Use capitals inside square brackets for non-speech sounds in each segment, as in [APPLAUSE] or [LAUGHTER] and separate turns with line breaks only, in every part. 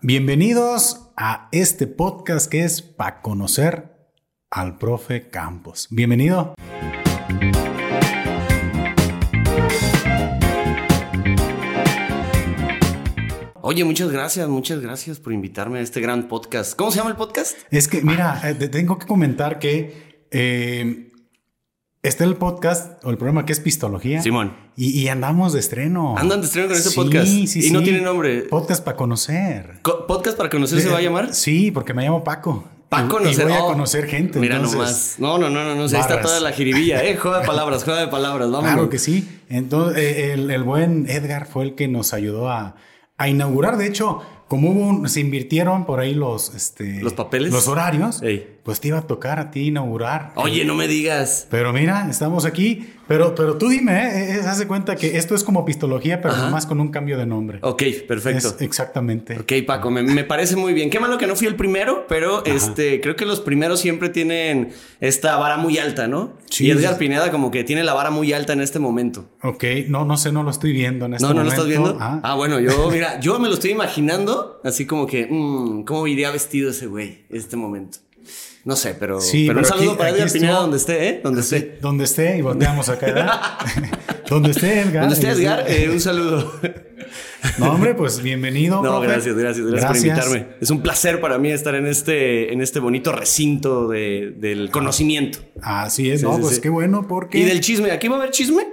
Bienvenidos a este podcast que es para conocer al profe Campos. Bienvenido.
Oye, muchas gracias, muchas gracias por invitarme a este gran podcast. ¿Cómo se llama el podcast?
Es que, mira, eh, te tengo que comentar que eh, está el podcast o el programa que es Pistología.
Simón.
Y, y andamos de estreno.
Andan de estreno con este
Sí,
podcast.
sí,
y no tiene nombre.
Podcast para conocer.
Co- ¿Podcast para conocer se va a llamar?
Sí, porque me llamo Paco.
Para conocer.
Y voy a
Oh,
conocer gente.
Mira
entonces,
nomás. No, no, no, no, no. Ahí está toda la jiribilla, ¿eh? Juega de palabras, juega de palabras. Vámonos.
Claro que sí. Entonces, eh, el, el buen Edgar fue el que nos ayudó a, a inaugurar. De hecho, como hubo un- se invirtieron por ahí los, este,
¿Los papeles?
los horarios,
Ey.
Pues te iba a tocar a ti inaugurar.
Oye, no me digas.
Pero mira, estamos aquí. Pero, pero tú dime, ¿eh? Eh, haz de cuenta que esto es como pistología, pero
Ajá.
nomás con un cambio de nombre.
Ok, perfecto.
Es exactamente.
Ok, Paco, me, me parece muy bien. Qué malo que no fui el primero, pero este, creo que los primeros siempre tienen esta vara muy alta, ¿no?
Sí,
y Edgar. Pineda como que tiene la vara muy alta en este momento.
Ok, no, no sé, no lo estoy viendo en este
No, no lo
momento.
estás viendo.
Ah,
Ah, bueno, yo, mira, yo me lo estoy imaginando así como que, mm, ¿cómo iría vestido ese güey en este momento? No sé, pero,
Sí,
pero un saludo
aquí-
para Edgar Pineda
estuvo-
donde esté, ¿eh? Donde esté.
Donde esté y volteamos acá. ¿verdad? [LAUGHS] donde esté Edgar.
Donde esté Edgar, eh, un saludo.
No, hombre, pues bienvenido.
No, gracias, gracias, gracias, por invitarme. Es un placer para mí estar en este, en este bonito recinto de- del conocimiento.
Así es,
Sí,
no,
sí,
pues
sí.
qué bueno porque.
Y del chisme, ¿aquí va a haber chisme?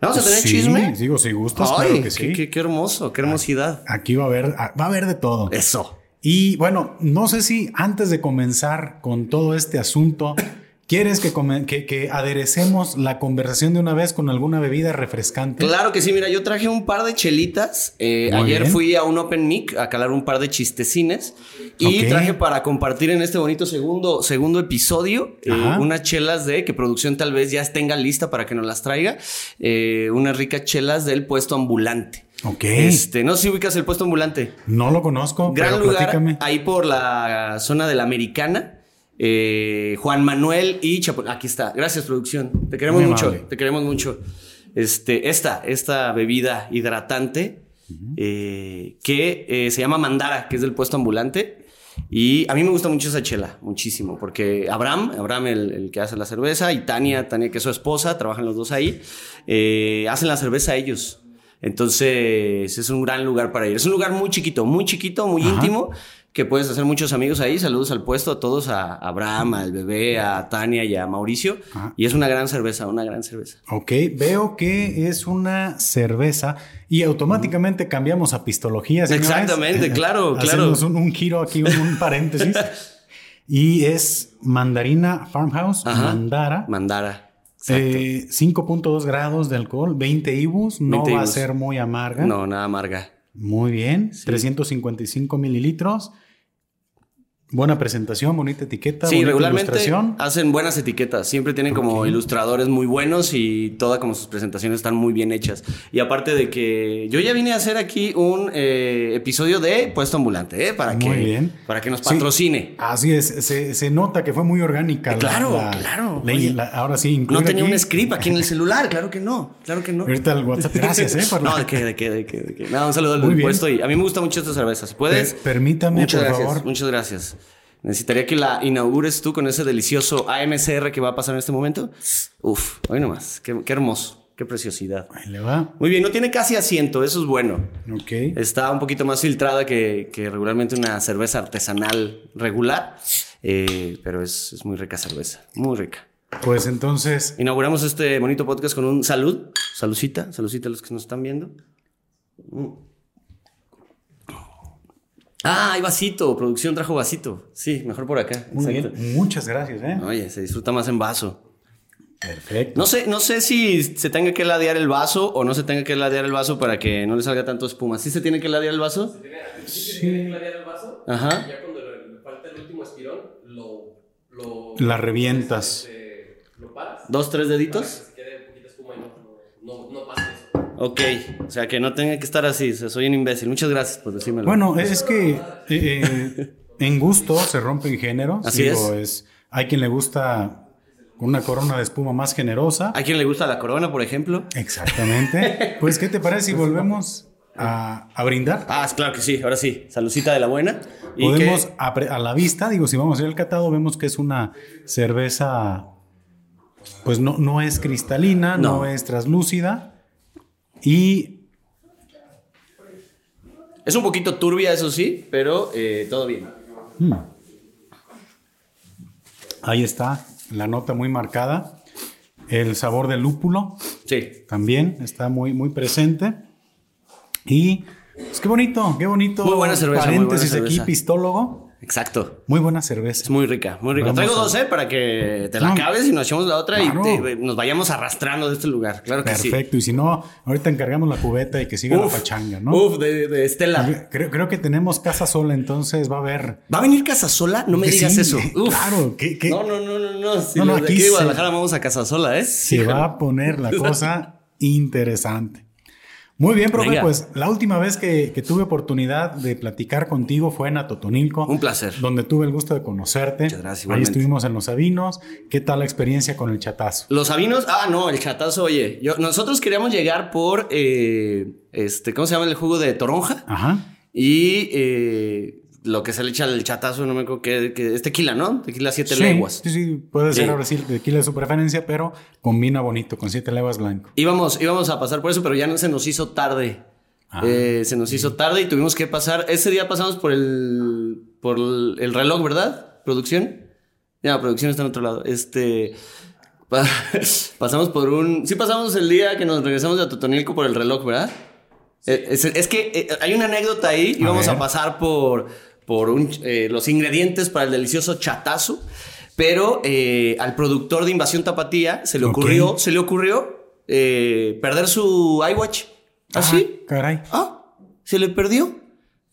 ¿Vamos a tener
Sí,
chisme?
Digo, si gustas,
Ay,
claro que
qué,
sí.
qué- qué hermoso, qué hermosidad.
Aquí va a haber, va a haber de todo.
Eso.
Y bueno, no sé si antes de comenzar con todo este asunto, [COUGHS] quieres que, que, que aderecemos la conversación de una vez con alguna bebida refrescante.
Claro que sí, mira, yo traje un par de chelitas. Eh, ayer
bien.
fui a un Open Mic a calar un par de chistecines. Y traje para compartir en este bonito segundo, segundo episodio eh, unas chelas de que producción tal vez ya tenga lista para que nos las traiga. eh, unas ricas chelas del puesto ambulante.
Ok.
Este, no sé si ubicas el puesto ambulante.
No lo conozco,
Gran
pero
lugar
platícame.
ahí por la zona de la Americana. Eh, Juan Manuel y Chapo. Aquí está. Gracias, producción. Te queremos
Muy
mucho.
amable.
Te queremos mucho. Este, esta, esta bebida hidratante eh, que eh, se llama Mandara, que es del puesto ambulante. Y a mí me gusta mucho esa chela, muchísimo, porque Abraham, Abraham el, el que hace la cerveza, y Tania, Tania que es su esposa, trabajan los dos ahí, hacen la cerveza ellos. Entonces es un gran lugar para ir. Es un lugar muy chiquito, muy chiquito, muy
Ajá.
íntimo, que puedes hacer muchos amigos ahí. Saludos al puesto, a todos, a Abraham, al bebé, a Tania y a Mauricio.
Ajá.
Y es una gran cerveza, una gran cerveza.
Ok, veo que es una cerveza y automáticamente cambiamos a pistología.
Exactamente, claro, [LAUGHS] claro.
Hacemos un, un giro aquí, un, un paréntesis. [LAUGHS] y es mandarina farmhouse,
Ajá.
mandara.
Mandara.
Eh, 5.2 grados de alcohol, 20 ibus, no
20
va a ser muy amarga.
no, nada amarga.
Muy bien, 355 mililitros. Buena presentación, bonita etiqueta,
Sí,
bonita
regularmente
ilustración.
hacen buenas etiquetas. Siempre tienen como ilustradores muy buenos y todas como sus presentaciones están muy bien hechas. Y aparte de que yo ya vine a hacer aquí un eh, episodio de Puesto Ambulante, ¿eh? Para
Muy
que,
bien.
Para que nos
Sí.
patrocine.
Así es, se, se nota que fue muy orgánica. la-
Claro,
la-
claro.
la-
Oye,
la- ahora sí,
No
incluir
tenía
aquí-
un script aquí en el celular, claro que no, claro que no.
Ahorita el WhatsApp. Gracias, ¿eh? [LAUGHS] por la-
No, de qué, de qué, de qué, de qué. No, un saludo al puesto y a mí me gusta mucho esta cerveza. Si puedes.
Per- permítame,
muchas
por
gracias,
favor.
Muchas gracias. Necesitaría que la inaugures tú con ese delicioso AMCR que va a pasar en este momento. Uf, hoy nomás. Qué, qué hermoso, qué preciosidad.
Ahí le va.
Muy bien, no tiene casi asiento, eso es bueno.
Ok.
Está un poquito más filtrada que, que regularmente una cerveza artesanal regular, eh, pero es, es muy rica cerveza, muy rica.
Pues entonces,
Inauguramos este bonito podcast con un salud. Saludcita, saludcita a los que nos están viendo. Mm. Ah, hay vasito. Producción trajo vasito. Sí, mejor por acá.
muy
Exacto.
bien. Muchas gracias, ¿eh?
Oye, se disfruta más en vaso.
Perfecto.
No sé, no sé si se tenga que ladear el vaso o no se tenga que ladear el vaso para que no le salga tanto espuma. ¿Sí se tiene que ladear el vaso?
Sí.
clarear el vaso.
Ajá.
y Ya cuando le, le falta el último estirón, lo. lo
La revientas.
este, lo paras.
¿Dos, tres
Para que
deditos?
se quede poquita espuma y no, no, no, no pase eso.
Ok. O sea, que no tenga que estar así. Soy un imbécil. Muchas gracias por decírmelo.
Bueno, es que eh, en gusto se rompen géneros.
Así
es. Hay quien le gusta una corona de espuma más generosa.
¿A quién le gusta la corona, por ejemplo?
Exactamente. [LAUGHS] Pues, ¿qué te parece si volvemos a, a brindar.
Ah, claro que sí, ahora sí. Saludcita de la buena. Y
Podemos,
que-
a, pre- a la vista, digo, si vamos a ir al catado, vemos que es una cerveza, pues no, no es cristalina, no.
No.
es translúcida. Y
Es un poquito turbia, eso sí, pero eh, todo bien.
ahí está la nota muy marcada. El sabor del lúpulo
Sí.
también está muy, muy presente. Y pues qué bonito, qué bonito.
Muy buena cerveza, muy
Paréntesis aquí, pistólogo.
Exacto.
Muy buena cerveza.
Es muy rica, muy rica.
Vamos
Traigo
a-
dos, ¿eh? Para que te la acabes y nos echemos la otra
Claro.
y te- nos vayamos arrastrando de este lugar. Claro que sí.
Perfecto. Y si no, ahorita encargamos la cubeta y que siga la pachanga, ¿no?
Uf, de, de Estela.
Creo, creo que tenemos casa sola, entonces va a haber.
¿Va a venir Casasola? No me
Que
digas
sí,
eso. Uf.
Claro,
No, no, no, no, no. Si
No, no,
de
aquí
aquí de
se-
Guadalajara vamos a Casasola, ¿eh?
se va a poner la cosa interesante. Muy bien, profe,
Venga.
pues la última vez que, que tuve oportunidad de platicar contigo fue en Atotonilco.
Un placer.
Donde tuve el gusto de conocerte.
Muchas gracias,
Ahí
igualmente.
estuvimos en Los Sabinos. ¿Qué tal la experiencia con el chatazo?
Los sabinos, ah, no, el chatazo, oye, yo, nosotros queríamos llegar por, eh, este, ¿cómo se llama el jugo de toronja?
Ajá.
Y eh, lo que se le echa al chatazo, no me acuerdo qué, qué- es tequila, ¿no? Tequila siete
sí,
leguas.
Sí, sí, puede ser
Sí.
ahora sí el tequila de su preferencia, pero combina bonito con siete leguas blanco.
Íbamos, íbamos a pasar por eso, pero ya no se nos hizo tarde.
Ah,
Eh, se nos hizo tarde y tuvimos que pasar. Ese día pasamos por el, por el, el reloj, ¿verdad? Producción. Ya, producción está en otro lado. Este. pa- [LAUGHS] pasamos por un. Sí, pasamos el día que nos regresamos de Atotonilco por el reloj, ¿verdad? Eh, Es, es que eh, hay una anécdota ahí. Íbamos a pasar por, por un, eh, los ingredientes para el delicioso chatazo. Pero eh, al productor de Invasión Tapatía se le ocurrió, se le ocurrió eh, perder su iWatch. ¿Así?
Ah, caray.
Ah, se le perdió.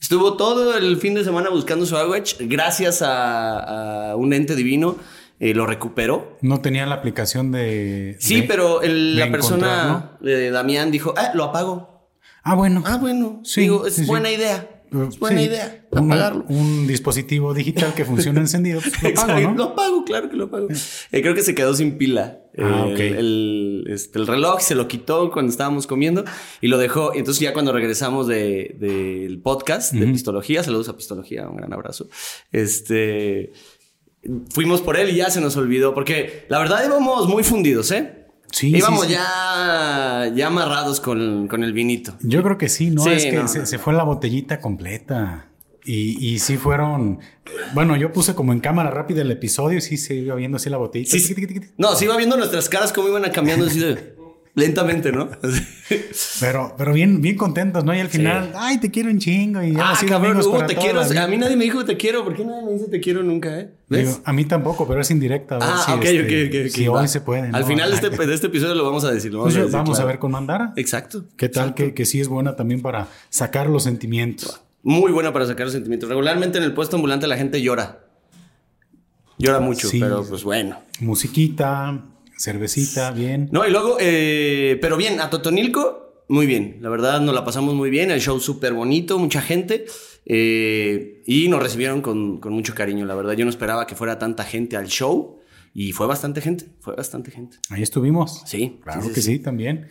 Estuvo todo el fin de semana buscando su iWatch. Gracias a, a un ente divino, eh, lo recuperó.
No tenía la aplicación de.
Sí,
de-
pero el-
de
la persona de Damián dijo, ah, lo apago.
Ah, bueno.
Ah, bueno.
Sí,
Digo, es
sí, sí.
buena idea.
Eh,
Es buena
sí.
idea
Un-
apagarlo.
Un, dispositivo digital que funciona encendido. pues, [LAUGHS] lo pago,
claro que lo apago. Eh, creo que se quedó sin pila.
Ah,
Eh,
ok.
El, el, este, el reloj se lo quitó cuando estábamos comiendo y lo dejó. Y entonces ya cuando regresamos de- del podcast de
Ujú.
Pistología, saludos a Pistología, un gran abrazo. Este... Fuimos por él y ya se nos olvidó, porque la verdad íbamos muy fundidos, ¿eh?
Sí,
íbamos
sí, sí.
ya, ya amarrados con, con el vinito.
Yo creo que sí, ¿no?
Sí,
es que
no,
se,
no.
se fue la botellita completa. Y, y sí fueron. Bueno, yo puse como en cámara rápida el episodio y sí se iba viendo así la botellita.
No, se iba viendo nuestras caras cómo iban a cambiando así de [LAUGHS] lentamente, ¿no?
Pero, pero bien, bien contentos, ¿no? Y al
Sí.
final, ay, te quiero un chingo. Y
Ah, cabrón, Hugo,
para
te quiero. A mí nadie me dijo te quiero. ¿Por qué nadie me dice te quiero nunca, eh? ¿Ves?
Digo, a mí tampoco, pero es indirecta. A ver
ah,
si,
ok,
este,
ok, ok. ok,
si hoy se puede.
Al
¿no?
final de este, de este episodio lo vamos a decir. Lo vamos,
Pues
a,
yo-
decir,
vamos a ver con Mandara.
Exacto.
¿Qué tal? Que, que sí es buena también para sacar los sentimientos.
Muy buena para sacar los sentimientos. Regularmente en el puesto ambulante la gente llora. Llora mucho,
Sí.
pero pues bueno.
Musiquita, cervecita, bien.
No, y luego, eh, pero bien, a Totonilco, muy bien. La verdad, nos la pasamos muy bien. El show súper bonito, mucha gente. eh, y nos recibieron con, con mucho cariño. La verdad, yo no esperaba que fuera tanta gente al show. Y fue bastante gente, fue bastante gente.
Ahí estuvimos.
Sí,
Claro
sí,
que sí.
sí.
también.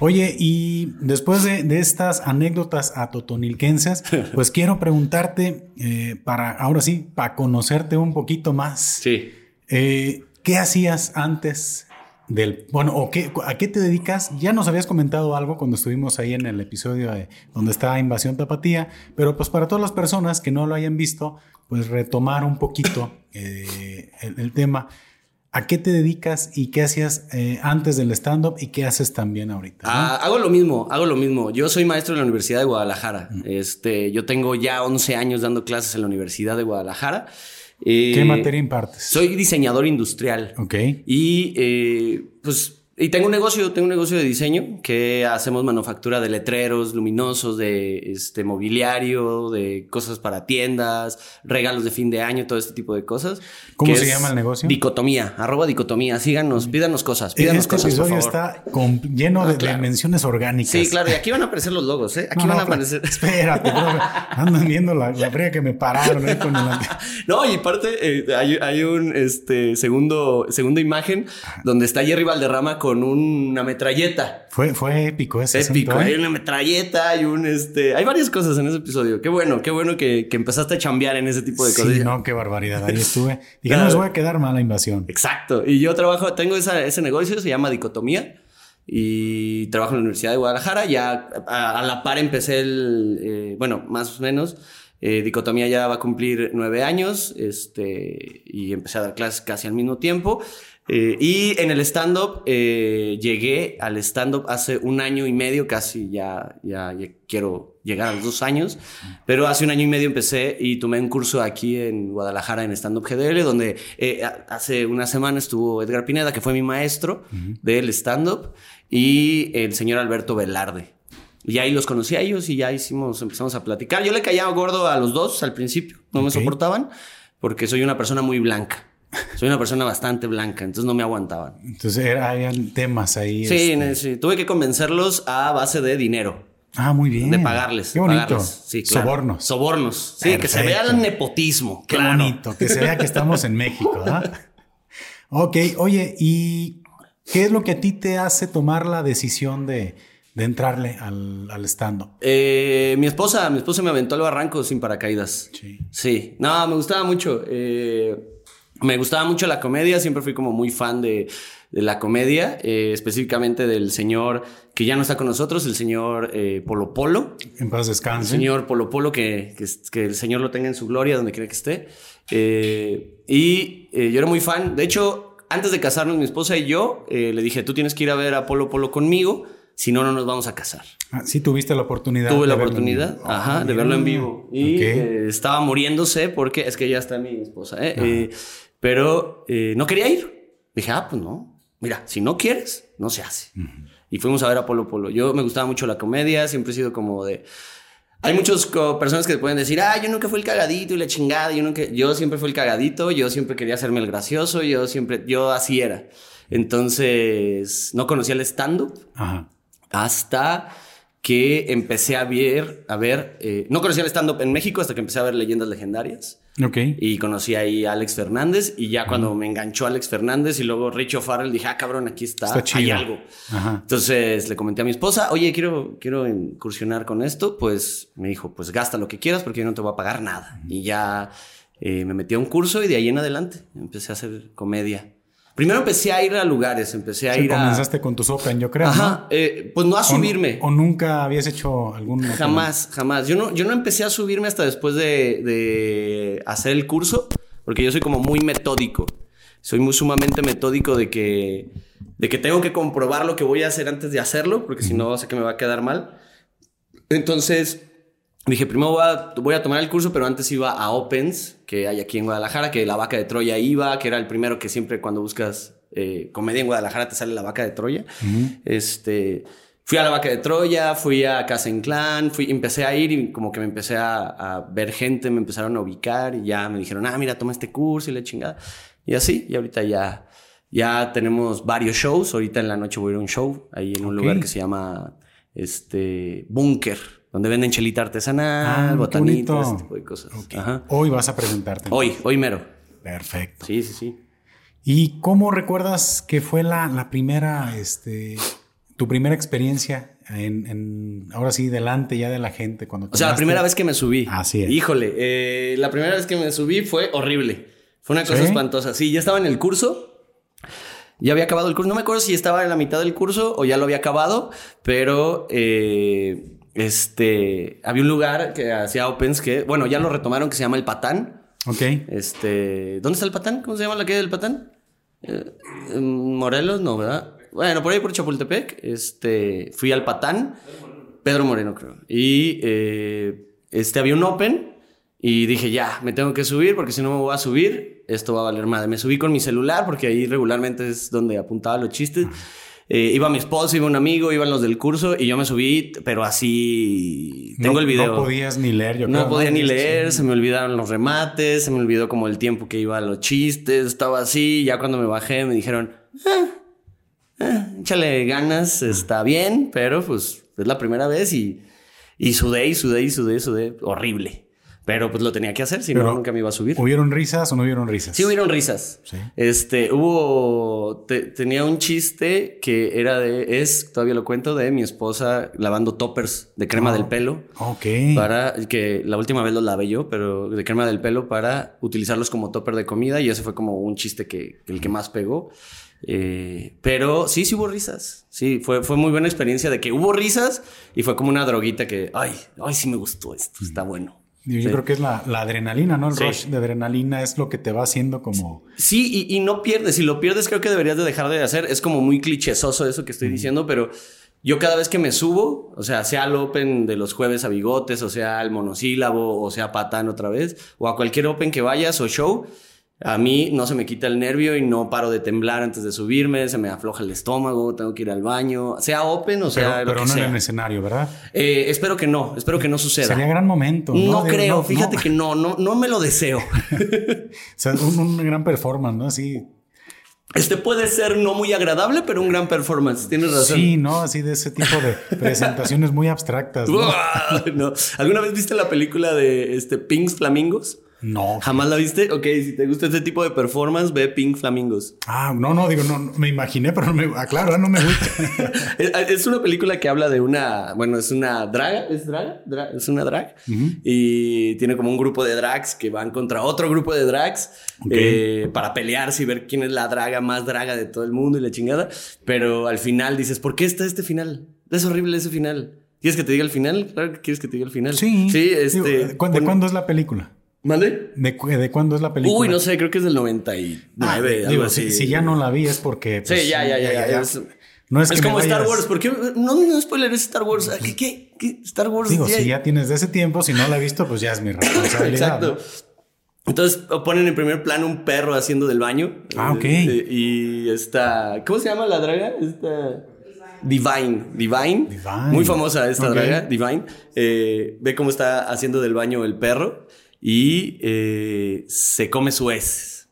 Oye, y después de, de estas anécdotas atotonilquenses, [LAUGHS] pues quiero preguntarte, eh, para ahora sí, para conocerte un poquito más,
Sí.
eh, ¿qué hacías antes del, bueno, o qué, a qué te dedicas? Ya nos habías comentado algo cuando estuvimos ahí en el episodio de, donde está Invasión Tapatía, pero pues para todas las personas que no lo hayan visto, pues retomar un poquito [COUGHS] eh, el, el tema. ¿A qué te dedicas y qué hacías eh, antes del stand-up y qué haces también ahorita? no?
Ah, hago lo mismo, hago lo mismo. Yo soy maestro de la Universidad de Guadalajara. Este, yo tengo ya 11 años dando clases en la Universidad de Guadalajara. Eh,
¿Qué materia impartes?
Soy diseñador industrial.
Ok.
Y eh, pues y tengo un negocio, tengo un negocio de diseño que hacemos manufactura de letreros luminosos, de este mobiliario, de cosas para tiendas, regalos de fin de año, todo este tipo de cosas.
¿Cómo se llama el negocio?
Dicotomía, arroba dicotomía. Síganos, pídanos cosas, pídanos
Este
cosas, por
episodio
favor.
está con- lleno de,
Ah, claro.
de menciones orgánicas.
Sí, claro, y aquí van a aparecer los logos, ¿eh? Aquí
No,
van
no,
a aparecer.
Espérate, [LAUGHS] profe. Andan viendo la, la fría que me pararon ahí con el
No, y aparte eh, hay, hay un este segundo, segunda imagen donde está Jerry Valderrama con con una metralleta.
Fue, fue épico ese
Épico,
asunto, ¿eh?
hay una metralleta, hay un este. Hay varias cosas en ese episodio. Qué bueno, qué bueno que, que empezaste a chambear en ese tipo de cosas.
Sí, no, qué barbaridad. Ahí estuve. [LAUGHS] Dije, no les voy a quedar mal la invasión.
Exacto. Y yo trabajo, tengo esa- ese negocio, se llama Dicotomía. Y trabajo en la Universidad de Guadalajara. Ya a, a la par empecé el. eh, bueno, más o menos. eh, Dicotomía ya va a cumplir nueve años. Este. Y empecé a dar clases casi al mismo tiempo. Eh, y en el stand-up, eh, llegué al stand-up hace un año y medio, casi ya, ya, ya quiero llegar a los dos años, pero hace un año y medio empecé y tomé un curso aquí en Guadalajara en stand-up GDL, donde eh, hace una semana estuvo Edgar Pineda, que fue mi maestro del stand-up, y el señor Alberto Velarde. Y ahí los conocí a ellos y ya hicimos, empezamos a platicar. Yo le caía gordo a los dos al principio, no me
Ok.
soportaban, porque soy una persona muy blanca. Soy una persona bastante blanca, entonces no me aguantaban.
Entonces era, habían temas ahí.
Sí,
este-
sí, tuve que convencerlos a base de dinero,
Ah, muy bien.
de pagarles.
Qué bonito.
pagarles. Sí, claro.
Sobornos.
Sobornos. Sí, que se vea el nepotismo.
Qué
claro.
bonito. Que se vea que estamos en México, ¿ah? [LAUGHS] ok, oye, ¿y qué es lo que a ti te hace tomar la decisión de, de entrarle al, al stand-up?
Eh, mi esposa, mi esposa me aventó al barranco sin paracaídas.
Sí.
Sí, no, me gustaba mucho. eh, me gustaba mucho la comedia, siempre fui como muy fan de, de la comedia, eh, específicamente del señor que ya no está con nosotros, el señor eh, Polo Polo.
En paz
El
descanse.
señor Polo Polo, que, que, que el señor lo tenga en su gloria donde quiera que esté. Eh, y yo era muy fan. De hecho, antes de casarnos, mi esposa y yo le dije, tú tienes que ir a ver a Polo Polo conmigo, si no, no nos vamos a casar.
Ah, sí, tuviste la oportunidad.
Tuve la oportunidad,
vivo.
ajá,
Ah,
de verlo en vivo. Y estaba muriéndose porque es que ya está mi esposa, ¿eh? Pero eh, no quería ir. Dije, ah, pues no. Mira, si no quieres, no se hace. Y fuimos a ver a Polo Polo. Yo me gustaba mucho la comedia, siempre he sido como de... Hay muchas personas que te pueden decir, ah, yo nunca fui el cagadito y la chingada, yo nunca, yo siempre fui el cagadito, yo siempre quería hacerme el gracioso, yo siempre, yo así era. Entonces, no conocía el stand-up hasta que empecé a ver, a ver, eh, no conocía el stand-up en México hasta que empecé a ver leyendas legendarias
Ok.
y conocí ahí a Alex Fernández y ya cuando me enganchó Alex Fernández y luego Richo O'Farrell dije, ah, cabrón, aquí está,
Está chido.
hay algo.
Ajá.
Entonces le comenté a mi esposa, oye, quiero, quiero incursionar con esto. Pues me dijo, pues gasta lo que quieras porque yo no te voy a pagar nada. Y ya eh, me metí a un curso y de ahí en adelante empecé a hacer comedia. Primero empecé a ir a lugares, empecé a
Sí,
ir a...
comenzaste con tus Open, yo creo.
Ajá, eh, pues no a
¿no? O-
subirme.
O, nunca habías hecho algún. open?
Jamás, jamás. Yo no, yo no empecé a subirme hasta después de, de hacer el curso, porque yo soy como muy metódico. Soy muy sumamente metódico de que, de que tengo que comprobar lo que voy a hacer antes de hacerlo, porque si no sé que me va a quedar mal. Entonces dije, primero voy a, voy a tomar el curso, pero antes iba a Opens, que hay aquí en Guadalajara, que la vaca de Troya iba, que era el primero que siempre cuando buscas eh, comedia en Guadalajara te sale la vaca de Troya. Este, fui a la vaca de Troya, fui a Casa Inclán, fui, empecé a ir y como que me empecé a, a ver gente, me empezaron a ubicar y ya me dijeron, ah, mira, toma este curso y la chingada. Y así, y ahorita ya, ya tenemos varios shows. Ahorita en la noche voy a ir a un show ahí en un
Ok.
lugar que se llama este Búnker, donde venden chelita artesanal,
Ah,
botanitas, ese tipo de cosas.
Ok.
Ajá.
Hoy vas a presentarte.
Hoy, hoy mero.
Perfecto.
Sí, sí, sí.
¿Y cómo recuerdas que fue la, la primera, este, tu primera experiencia en, en- ahora sí, delante ya de la gente? Cuando
O sea, la primera vez que me subí.
Así es.
Híjole, eh, la primera vez que me subí fue horrible. Fue una cosa
¿Sí?
espantosa. Sí, ya estaba en el curso. Ya había acabado el curso. No me acuerdo si estaba en la mitad del curso o ya lo había acabado, pero eh, este había un lugar que hacía opens que, bueno, ya lo retomaron que se llama El Patán.
Ok.
Este, ¿dónde está el Patán? ¿Cómo se llama la calle del Patán? Eh, Morelos, no, ¿verdad? Bueno, por ahí por Chapultepec, este, fui al Patán, Pedro Moreno creo, y eh, este había un Open y dije ya, me tengo que subir porque si no me voy a subir esto va a valer madre. Me subí con mi celular porque ahí regularmente es donde apuntaba los chistes. Eh, iba mi esposo, iba un amigo, iban los del curso y yo me subí, pero así tengo
No-
el video.
No podías ni leer, yo
No podía ni
Sí.
leer, se me olvidaron los remates, se me olvidó como el tiempo que iba a los chistes, estaba así, ya cuando me bajé me dijeron, "Ah, ah, échale ganas, está bien, pero pues es la primera vez y, y sudé y sudé y sudé, sudé, horrible. Pero pues lo tenía que hacer, si no, nunca me iba a subir.
¿Hubieron risas o no hubieron risas?
Sí hubieron risas.
Sí.
Este, hubo, te- tenía un chiste que era de, es, todavía lo cuento, de mi esposa lavando toppers de crema
Ah.
del pelo.
Ok.
Para que la última vez los lavé yo, pero de crema del pelo para utilizarlos como topper de comida y ese fue como un chiste que el que más pegó. Eh, pero sí, sí hubo risas. Sí, fue, fue muy buena experiencia de que hubo risas y fue como una droguita que, ay, ay, sí me gustó esto, está bueno.
Yo,
Sí.
creo que es la, la adrenalina, ¿no? El
Sí.
rush de adrenalina es lo que te va haciendo como...
Sí, y, y no pierdes. Si lo pierdes, creo que deberías de dejar de hacer. Es como muy clichésoso eso que estoy diciendo, pero yo cada vez que me subo, o sea, sea al Open de los jueves a bigotes, o sea al monosílabo, o sea patán otra vez, o a cualquier Open que vayas o show, a mí no se me quita el nervio y no paro de temblar antes de subirme, se me afloja el estómago, tengo que ir al baño, sea Open o
Pero,
sea lo
pero
que
no
sea.
en el escenario, ¿verdad?
Eh, espero que no, espero que no suceda.
Sería gran momento.
no, creo,
no,
fíjate
no.
que no, no, no me lo deseo. [LAUGHS]
O sea, un, un gran performance, ¿no? Así.
Este puede ser no muy agradable, pero un gran performance. Tienes razón.
Sí, ¿no? Así de ese tipo de [LAUGHS] presentaciones muy abstractas. [LAUGHS]
¿Alguna vez viste la película de este Pink Flamingos?
No.
¿Jamás la viste? Ok, si te gusta este tipo de performance, ve Pink Flamingos.
Ah, no, no, digo, no, no, me imaginé, pero no me, ah, claro, no me gusta. [LAUGHS]
Es, es una película que habla de una, bueno, es una draga, ¿es draga? Dra- es una drag. Y tiene como un grupo de drags que van contra otro grupo de drags eh, para pelearse y ver quién es la draga más draga de todo el mundo y la chingada. Pero al final dices, ¿por qué está este final? Es horrible ese final. ¿Quieres que te diga el final? Claro que quieres que te diga el final.
Sí.
Sí,
Digo,
este.
¿de, cuándo es la película?
¿Mande?
¿De, cu- de cuándo es la película?
Uy, no sé, creo que es del 99.
Ah, digo, si, si ya no la vi es porque.
Sí,
pues,
ya, ya, ya. ya, es,
No es,
es
que
como Star Wars. ¿Por qué? No, no spoiler es Star Wars. ¿Qué? ¿Qué? ¿Qué? Star Wars.
Digo,
ya-
si ya tienes de ese tiempo, si no la he visto, pues ya es mi [COUGHS] responsabilidad.
Exacto. Entonces ponen en primer plano un perro haciendo del baño.
Ah, ok.
Eh, y está. ¿Cómo se llama la draga? Esta. Divine. Divine.
Divine.
Muy famosa esta
Ok.
draga, Divine. Eh, ve cómo está haciendo del baño el perro y eh, se come su heces.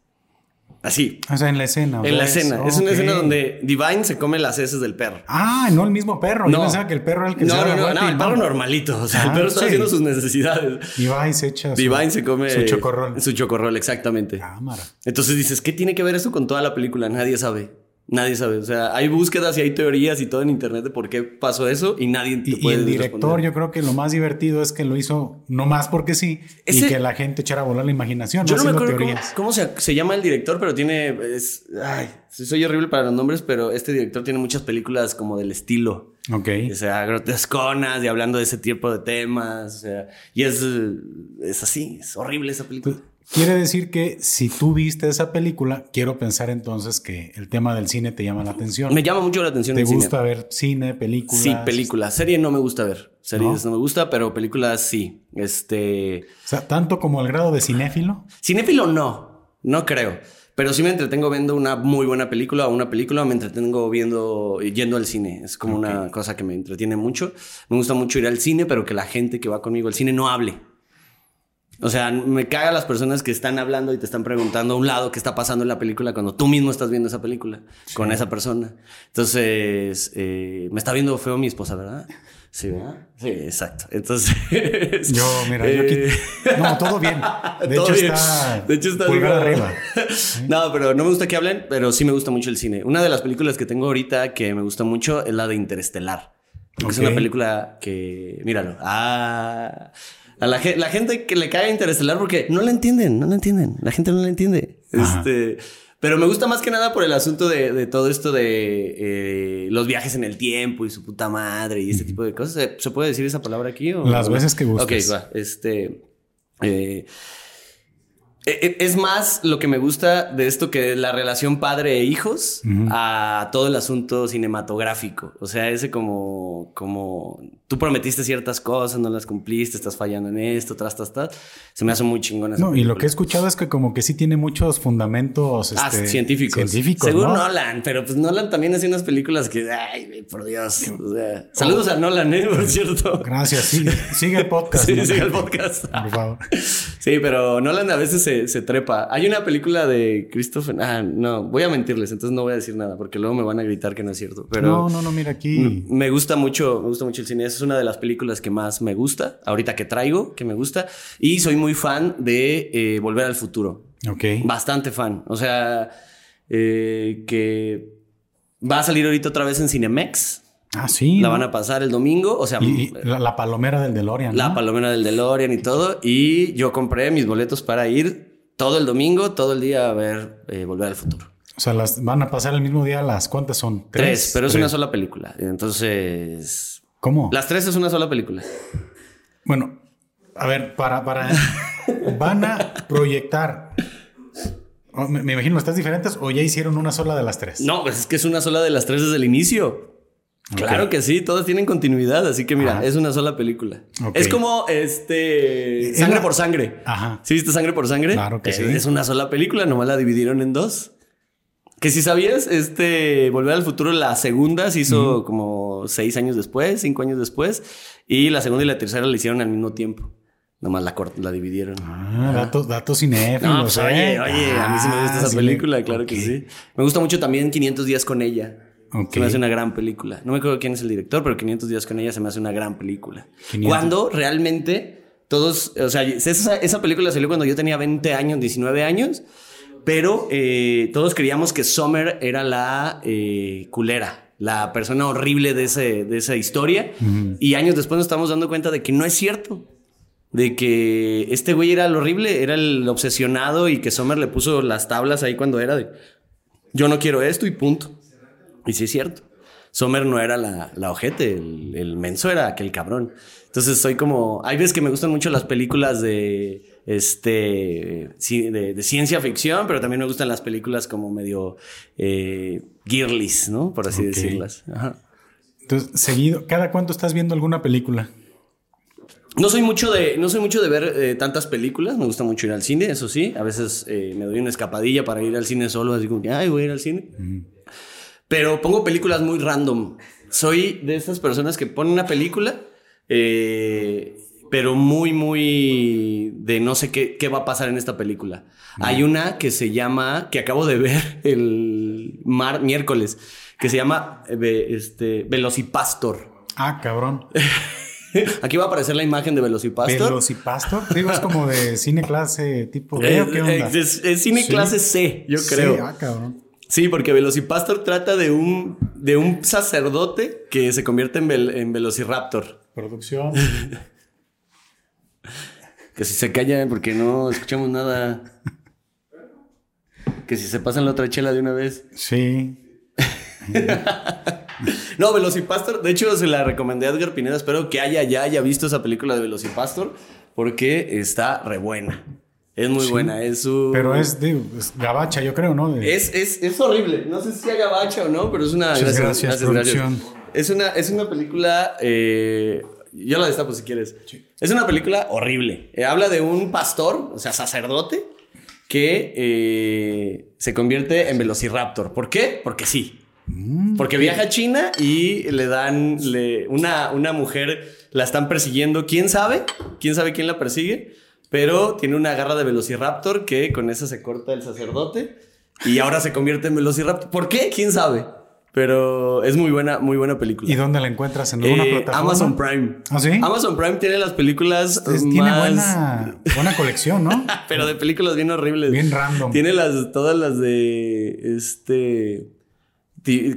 Así.
¿no? O sea, en la escena.
En la escena. Es una escena donde Divine se come las heces del perro.
Ah, no el mismo perro. Yo pensaba que el perro era el que se
no,
daba
no, no, no, el perro normalito. O sea, el
Ah,
perro está haciendo sus necesidades.
Divine se echa su,
Divine se come
su chocorrol.
Su chocorrol, exactamente.
Cámara.
Entonces dices, ¿qué tiene que ver eso con toda la película? Nadie sabe. Nadie sabe. O sea, hay búsquedas y hay teorías y todo en internet de por qué pasó eso y nadie te
Y, y
puede
el director,
responder.
yo creo que lo más divertido es que lo hizo no más porque sí
Ese-
y que la gente echara a volar la imaginación,
Yo
no
no me acuerdo cómo, cómo se, se llama el director, pero tiene. Es, ay, soy horrible para los nombres, pero este director tiene muchas películas como del estilo.
Ok.
O sea, grotesconas y hablando de ese tipo de temas. O sea, y es, es así, es horrible esa película.
Quiere decir que si tú viste esa película, quiero pensar entonces que el tema del cine te llama la atención.
Me llama mucho la atención
¿Te
el cine.
gusta ver cine, películas?
Sí, películas. Serie no me gusta ver. Series ¿No? me gusta, pero películas sí. Este.
O sea, tanto como el grado de cinéfilo.
Cinéfilo no. No creo. Pero sí me entretengo viendo una muy buena película o una película, me entretengo viendo, yendo al cine. Es como okay. una cosa que me entretiene mucho. Me gusta mucho ir al cine, pero que la gente que va conmigo al cine no hable. O sea, me caga las personas que están hablando y te están preguntando a un lado qué está pasando en la película cuando tú mismo estás viendo esa película sí. con esa persona. Entonces, eh, me está viendo feo mi esposa, ¿verdad? Sí, ¿verdad? Sí, exacto. Entonces.
Yo, mira, eh, yo aquí. No, todo bien. De
todo
hecho,
bien.
está.
De hecho, está
pulgar arriba. [LAUGHS]
No, pero no me gusta que hablen, pero sí me gusta mucho el cine. Una de las películas que tengo ahorita que me gusta mucho es la de Interestelar. Okay. Es una película que. Míralo. Ah. A la, la, gente que le cae Interestelar porque no la entienden, no la entienden. La gente no la entiende. Ajá. Este. Pero me gusta más que nada por el asunto de, de todo esto de eh, los viajes en el tiempo y su puta madre y este tipo de cosas. ¿Se, ¿se puede decir esa palabra aquí? O
Las veces que gustes.
Ok, va. Este. Eh, es más lo que me gusta de esto que la relación padre e hijos uh -huh. a todo el asunto cinematográfico. O sea, ese como, como tú prometiste ciertas cosas, no las cumpliste, estás fallando en esto, tras, tras, tras. Se me hace muy chingón.
No, y lo que he escuchado es que como que sí tiene muchos fundamentos
ah,
este,
científicos.
científicos.
Seguro
¿no?
Nolan, pero pues Nolan también hace unas películas que, ay, por Dios. O sea, saludos a Nolan, ¿eh? Por cierto.
Gracias, sigue, sigue el podcast.
sí,
¿no?
sigue el podcast.
Por favor.
Sí, pero Nolan a veces se, se, trepa. Hay una película de Christopher. Ah, no, voy a mentirles, entonces no voy a decir nada porque luego me van a gritar que no es cierto. Pero
no, no, no, mira aquí.
Me gusta mucho, me gusta mucho el cine. Es es una de las películas que más me gusta, ahorita que traigo, que me gusta. Y soy muy fan de eh, Volver al Futuro.
Ok.
Bastante fan. O sea, eh, que va a salir ahorita otra vez en Cinemex.
Ah, sí.
La van a pasar el domingo. O sea,
Y, y la, la palomera del DeLorean.
la palomera del DeLorean y todo. Y yo compré mis boletos para ir todo el domingo, todo el día a ver eh, Volver al Futuro.
O sea, las van a pasar el mismo día las cuántas son?
Tres, pero es
Tres.
una sola película. Entonces,
¿Cómo?
las tres es una sola película.
Bueno, a ver, para, para van a proyectar. oh, Me, me imagino, ¿estás diferentes o ya hicieron una sola de las tres?
No, pues es que es una sola de las tres desde el inicio. Claro que sí, todas tienen continuidad, así que mira,
Ajá.
es una sola película. Es como este
Es
Sangre
la-
por Sangre.
Ajá.
¿Sí viste Sangre por Sangre?
Claro que
es,
sí.
Es una sola película, nomás la dividieron en dos. Que si sabías, este Volver al Futuro, la segunda se hizo como seis años después, cinco años después, y la segunda y la tercera la hicieron al mismo tiempo. Nomás la, cort- la dividieron.
Ah, datos, datos cinéfilos.
No, pues,
¿eh?
oye, oye, a mí sí me gusta
Ah,
esa
sí
película, claro que
ok.
sí. Me gusta mucho también 500 días con ella.
Ok.
Se me hace una gran película. No me acuerdo quién es el director, pero 500 días con ella se me hace una gran película.
500.
Cuando realmente todos, o sea, esa, esa película salió cuando yo tenía 20 años, 19 años, pero eh, todos creíamos que Summer era la eh, culera, la persona horrible de, ese, de esa historia. Y años después nos estamos dando cuenta de que no es cierto. De que este güey era el horrible, era el obsesionado y que Summer le puso las tablas ahí cuando era de yo no quiero esto y punto. Y sí es cierto. Sommer no era la, la ojete, el, el menso era aquel cabrón. Entonces soy como. Hay veces que me gustan mucho las películas de. Este. De, de ciencia ficción, pero también me gustan las películas como medio. Eh, girlies, ¿no? Por así decirlas. Ajá.
Entonces, seguido, ¿cada cuánto estás viendo alguna película?
No soy mucho de, no soy mucho de ver eh, tantas películas. Me gusta mucho ir al cine, eso sí. A veces eh, me doy una escapadilla para ir al cine solo, así como que, ay, voy a ir al cine. Pero pongo películas muy random. Soy de esas personas que ponen una película, eh, pero muy, muy de no sé qué, qué va a pasar en esta película. Hay una que se llama, que acabo de ver [LAUGHS] el mar, miércoles, que se llama eh, este, Velocipastor.
Ah, cabrón. [LAUGHS]
Aquí va a aparecer la imagen de Velocipastor.
Velocipastor. Digo, es como de [LAUGHS] cine clase tipo B
Es,
o qué onda.
es- cine
Sí.
clase C, yo
Sí,
creo.
ah, cabrón.
Sí, porque Velocipastor trata de un, de un sacerdote que se convierte en, vel- en Velociraptor.
Producción.
Que si se callan porque no escuchamos nada. Que si se pasan la otra chela de una vez.
Sí. [LAUGHS]
No, Velocipastor, de hecho se la recomendé a Edgar Pineda. Espero que haya ya haya visto esa película de Velocipastor porque está re buena. Es muy
Sí.
buena. Es su.
Pero es, es gabacha, yo creo, ¿no? De-
Es, es, es horrible. No sé si sea gabacha o no, pero es una.
Muchas gracias, producción.
Es una, es una película. eh, yo la destapo si quieres. Es una película horrible. Eh, habla de un pastor, o sea, sacerdote, que eh, se convierte en velociraptor. ¿Por qué? Porque sí.
Mm,
Porque viaja a China y le dan le- una, una mujer, la están persiguiendo. ¿Quién sabe? ¿Quién sabe quién la persigue? Pero tiene una garra de velociraptor que con esa se corta el sacerdote y ahora se convierte en velociraptor. ¿Por qué? ¿Quién sabe? Pero es muy buena, muy buena película.
¿Y dónde la encuentras? ¿En alguna
Eh,
plataforma?
Amazon Prime.
¿Ah, sí?
Amazon Prime tiene las películas
Es-
más...
Tiene buena, buena colección, ¿no? [LAUGHS]
Pero de películas bien horribles.
Bien random.
Tiene las, todas las de este.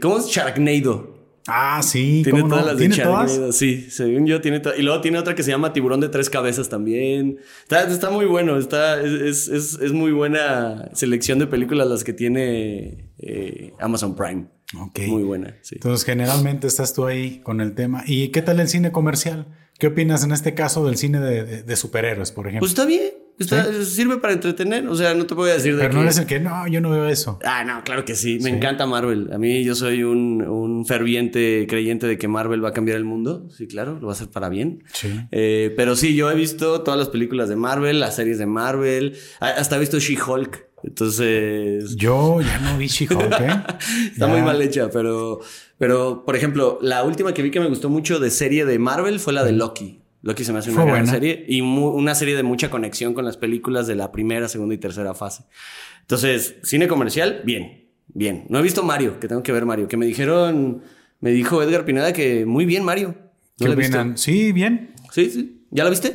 ¿Cómo es? Sharknado.
Ah, sí.
Tiene todas las de
¿Tiene todas?
Sharknado. Sí, según yo tiene to- Y luego tiene otra que se llama Tiburón de tres cabezas también. Está, está muy bueno. Está, es, es, es- es muy buena selección de películas las que tiene eh, Amazon Prime.
Ok.
Muy buena, sí.
Entonces, generalmente estás tú ahí con el tema. ¿Y qué tal el cine comercial? ¿Qué opinas en este caso del cine de, de- de superhéroes, por ejemplo?
Pues está bien. está- Sirve para entretener. O sea, no te voy a decir de
Pero
que...
no eres el que, no, yo no veo eso.
Ah, no, claro que sí. Me encanta Marvel. A mí yo soy un, un ferviente creyente de que Marvel va a cambiar el mundo. Sí, claro, lo va a hacer para bien.
Sí.
Eh, pero sí, yo he visto todas las películas de Marvel, las series de Marvel. Hasta he visto She-Hulk. Entonces,
Yo ya no vi She-Hulk, ¿eh? [LAUGHS]
está
Ya.
muy mal hecha, pero, pero, por ejemplo, la última que vi que me gustó mucho de serie de Marvel fue la de Loki. Loki se me hace una
Fue
gran
buena.
serie y una serie de mucha conexión con las películas de la primera, segunda y tercera fase. Entonces, cine comercial, bien, bien. No he visto Mario, que tengo que ver Mario, que me dijeron, me dijo Edgar Pineda que muy bien Mario.
¿Qué
visto.
opinan? Sí, bien.
Sí, sí. ¿Ya la viste?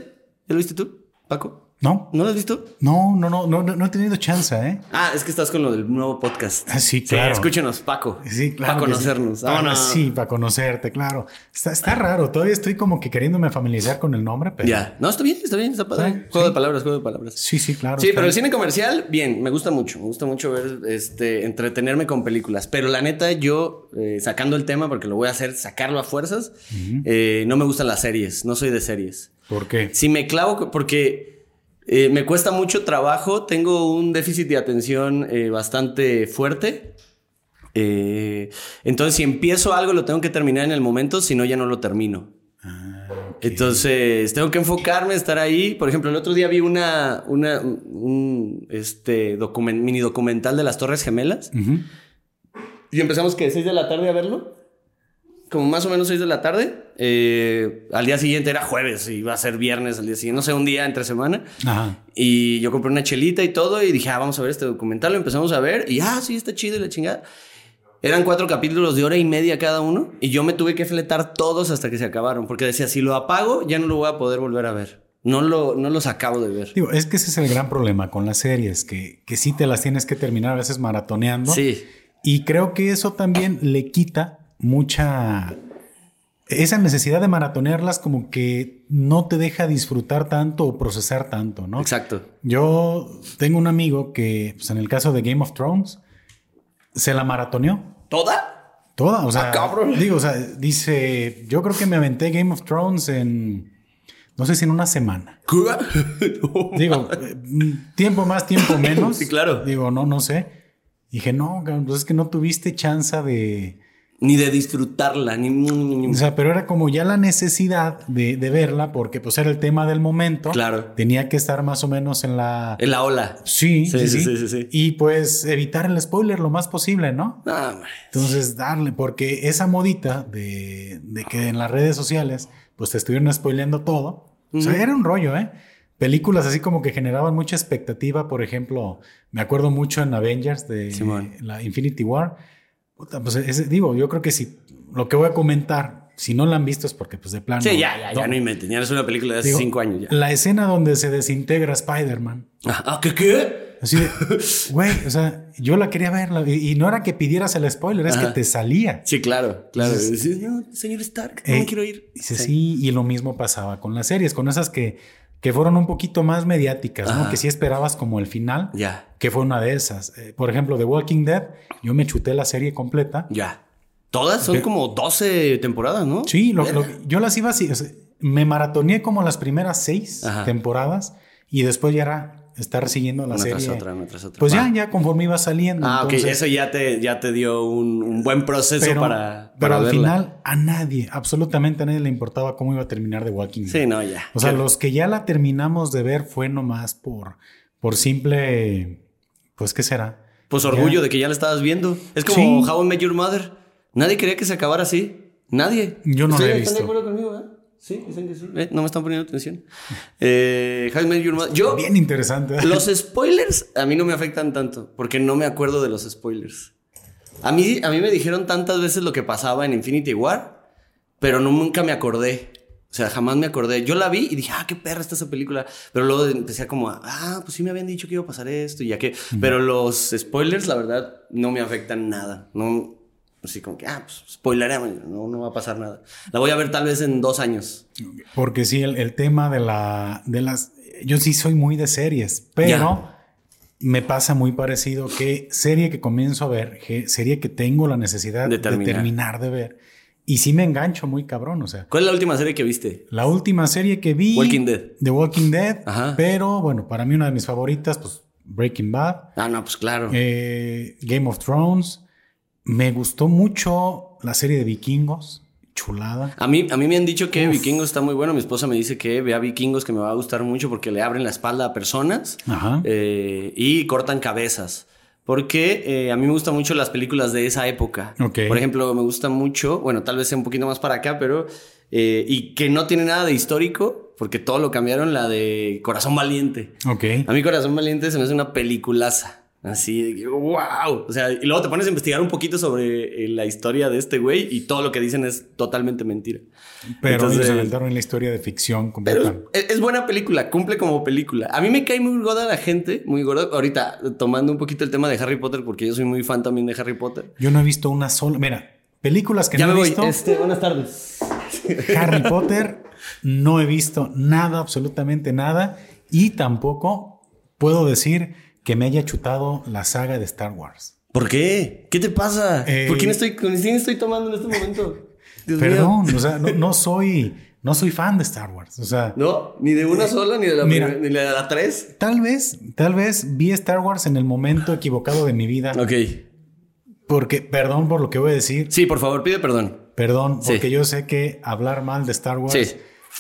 ¿Ya la viste tú, Paco?
¿No?
¿No la has visto?
No, no, no, no, no, no he tenido chance, ¿eh?
Ah, es que estás con lo del nuevo podcast.
Ah, sí, claro.
escúchenos, Paco.
Sí, claro.
Para conocernos.
Sí. Para-
Vámonos.
sí, para conocerte, claro. Está, está raro. Todavía estoy como que queriéndome familiarizar con el nombre, pero.
Ya. No, está bien, está bien, está padre.
Sí,
juego de palabras, juego de palabras.
Sí, sí, claro.
Sí, pero el cine comercial, bien, me gusta mucho. Me gusta mucho ver, este, entretenerme con películas. Pero la neta, yo, eh, sacando el tema, porque lo voy a hacer, sacarlo a fuerzas, eh, no me gustan las series. No soy de series.
¿Por qué?
Si me clavo, porque eh, me cuesta mucho trabajo, tengo un déficit de atención eh, bastante fuerte. Eh, entonces, si empiezo algo, lo tengo que terminar en el momento, si no, ya no lo termino. Entonces, tengo que enfocarme, estar ahí. Por ejemplo, el otro día vi una, una un este, document- mini documental de las Torres Gemelas. Y empezamos que 6 de la tarde a verlo. Como más o menos 6 de la tarde. Eh, al día siguiente era jueves, iba a ser viernes al día siguiente, no sé, un día entre semana.
Ajá.
Y yo compré una chelita y todo y dije, ah, vamos a ver este documental. Lo empezamos a ver y, ah, sí, está chido y la chingada. Eran cuatro capítulos de hora y media cada uno y yo me tuve que fletar todos hasta que se acabaron porque decía, si lo apago ya no lo voy a poder volver a ver. No, lo, no los acabo de ver.
Digo, es que ese es el gran problema con las series, que, que sí te las tienes que terminar a veces maratoneando.
Sí.
Y creo que eso también le quita mucha... Esa necesidad de maratonearlas como que no te deja disfrutar tanto o procesar tanto, ¿no?
Exacto.
Yo tengo un amigo que, pues en el caso de Game of Thrones, se la maratoneó.
¿Toda?
Toda, o sea,
Ah, cabrón.
digo, o sea, dice, yo creo que me aventé Game of Thrones en, no sé si en una semana. [LAUGHS] [LAUGHS] Digo, eh, tiempo más, tiempo [LAUGHS] menos.
Sí, claro.
Digo, no, no sé. Dije, no, pues es que no tuviste chance de...
ni de disfrutarla, ni... ni- ni-
O sea, pero era como ya la necesidad de, de verla porque pues era el tema del momento.
Claro.
Tenía que estar más o menos en la...
En la ola.
Sí,
Sí,
sí,
sí,
sí,
sí, sí.
Y pues evitar el spoiler lo más posible, ¿no?
Hombre.
Entonces, darle, porque esa modita de, de que en las redes sociales, pues te estuvieron spoileando todo. O sea, era un rollo, ¿eh? Películas así como que generaban mucha expectativa. Por ejemplo, me acuerdo mucho en Avengers de
Simón.
la Infinity War. Puta, pues digo, yo creo que si lo que voy a comentar, si no la han visto es porque pues de plano.
Sí, ya, ya, ya no inventen. Ya no es una película de hace
Digo,
cinco años ya.
La escena donde se desintegra Spider-Man.
Ah, ¿qué qué?
Así de, güey, o sea, yo la quería ver y, y no era que pidieras el spoiler, es
Ajá.
que te salía.
Sí, claro, claro. Sí, no, señor Stark, no
Eh,
me quiero ir.
Dice, sí. y lo mismo pasaba con las series, con esas que, que fueron un poquito más mediáticas, ¿no? Que sí esperabas como el final,
Ya,
que fue una de esas. Eh, por ejemplo, The Walking Dead, yo me chuté la serie completa.
ya. Todas son como 12 temporadas, ¿no?
Sí, lo- lo- yo las iba así, o sea, me maratoneé como las primeras seis
Ajá.
temporadas y después ya era estar siguiendo la
Una
serie.
tras otra, una tras otra.
Pues ya, ya conforme iba saliendo.
Ah, ok,
entonces-
eso ya te, ya te dio un, un buen proceso
pero,
para,
pero
para
al
verla.
final a nadie, absolutamente a nadie le importaba cómo iba a terminar The Walking Dead.
Sí, no, ya.
O sea, los que ya la terminamos de ver fue nomás por, por simple, pues, ¿qué será?
Pues orgullo
Ya.
de que ya la estabas viendo. Es como
Sí.
How I Met Your Mother. Nadie quería que se acabara así. Nadie.
Yo no la he
¿Ustedes
visto.
¿Están de acuerdo conmigo, eh? Sí, dicen que sí. Eh, no me están poniendo atención. Eh. Yo,
Bien interesante. [LAUGHS]
los spoilers a mí no me afectan tanto porque no me acuerdo de los spoilers. A mí, a mí me dijeron tantas veces lo que pasaba en Infinity War, pero no, nunca me acordé. O sea, jamás me acordé. Yo la vi y dije, ah, qué perra está esa película. Pero luego empecé a como, ah, pues sí me habían dicho que iba a pasar esto y ya que. Pero los spoilers, la verdad, no me afectan nada. No, así como que, ah, pues spoileremos, no, no va a pasar nada. La voy a ver tal vez en dos años.
Porque sí, el, el tema de la, de las, yo sí soy muy de series, pero me pasa muy parecido que serie que comienzo a ver, que serie que tengo la necesidad
De
de
terminar.
terminar de ver, y sí me engancho muy cabrón, o sea.
¿Cuál es la última serie que viste?
La última serie que vi.
Walking Dead.
The Walking Dead.
Ajá.
Pero bueno, para mí una de mis favoritas, pues Breaking Bad.
Ah, no, pues claro.
eh, Game of Thrones. Me gustó mucho la serie de vikingos. Chulada.
A mí, a mí me han dicho que
Uf.
Vikingos está muy bueno. Mi esposa me dice que vea Vikingos, que me va a gustar mucho porque le abren la espalda a personas
Ajá.
eh, y cortan cabezas. Porque eh, a mí me gustan mucho las películas de esa época. Por ejemplo, me gusta mucho, bueno, tal vez sea un poquito más para acá, pero. eh, y que no tiene nada de histórico, porque todo lo cambiaron, la de Corazón Valiente.
Ok.
A mí Corazón Valiente se me hace una peliculaza. Así, de wow. O sea, y luego te pones a investigar un poquito sobre eh, la historia de este güey y todo lo que dicen es totalmente mentira.
Pero
Entonces-
se aventaron en la historia de ficción completa.
es, es buena película, cumple como película. A mí me cae muy gorda la gente, muy gorda. Ahorita, tomando un poquito el tema de Harry Potter, porque yo soy muy fan también de Harry Potter.
Yo no he visto una sola. Mira, películas que
ya
no
me
he
voy.
visto.
Este, buenas tardes.
Harry Potter, no he visto nada, absolutamente nada. Y tampoco puedo decir que me haya chutado la saga de Star Wars.
¿Por qué? ¿Qué te pasa?
Eh,
¿Por quién estoy, con quién estoy tomando en este momento? [LAUGHS] Dios.
Perdón, o sea, no, no soy, no soy fan de Star Wars. O sea,
No, ni de una sola, ni de la
Mira.
ni de la tres.
tal vez, tal vez vi Star Wars en el momento equivocado de mi vida.
Ok.
Porque, perdón por lo que voy a decir,
Sí, por favor, pide perdón.
perdón,
Sí.
porque yo sé que hablar mal de Star Wars
Sí.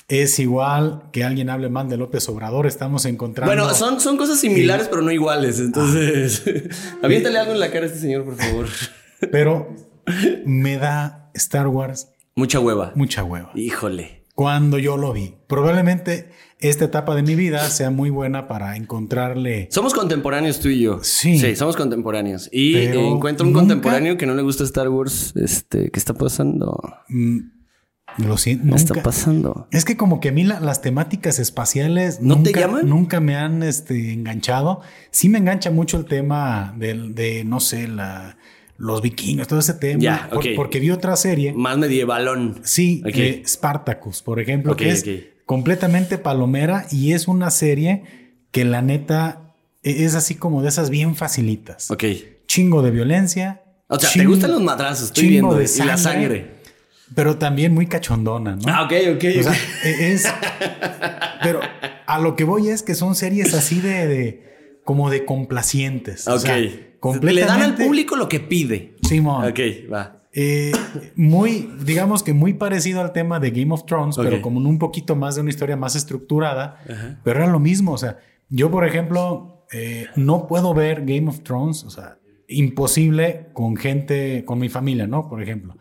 Es igual que alguien hable mal de López Obrador. Estamos encontrando.
Bueno, son, son cosas similares, pero no iguales. Entonces, [LAUGHS] aviéntale algo en la cara a este señor, por favor. [LAUGHS]
Pero me da Star Wars
Mucha hueva.
mucha hueva.
Híjole.
Cuando yo lo vi. Probablemente esta etapa de mi vida sea muy buena para encontrarle.
Somos contemporáneos tú y yo.
Sí.
Sí, somos contemporáneos. Y encuentro un
nunca-
contemporáneo que no le gusta Star Wars. Este, ¿qué está pasando?
mm, Lo siento.
¿Qué está pasando?
es que como que a mí la- las temáticas espaciales
¿No te
nunca,
llaman?
nunca me han este, enganchado. Sí me engancha mucho el tema del- de, no sé, la, los vikingos, todo ese tema.
Ya,
Por-
ok.
porque vi otra serie.
Más medievalón.
Sí, eh, Spartacus, por ejemplo, que es completamente palomera y es una serie que la neta e- es así como de esas bien facilitas.
Ok.
Chingo de violencia.
O sea, ¿te gustan los madrazos? Estoy
chingo
viendo.
de
y la sangre.
Pero también muy cachondona, ¿no?
Ah, ok, ok.
O sea, e- es. [LAUGHS] pero a lo que voy es que son series así de. de- como de complacientes. O
Ok.
sea,
Le dan al público lo que pide.
Simón.
Ok, va.
Eh, muy, digamos que muy parecido al tema de Game of Thrones, pero como un poquito más de una historia más estructurada. Pero era lo mismo. O sea, yo, por ejemplo, eh, no puedo ver Game of Thrones. O sea, imposible con gente, con mi familia, ¿no? Por ejemplo.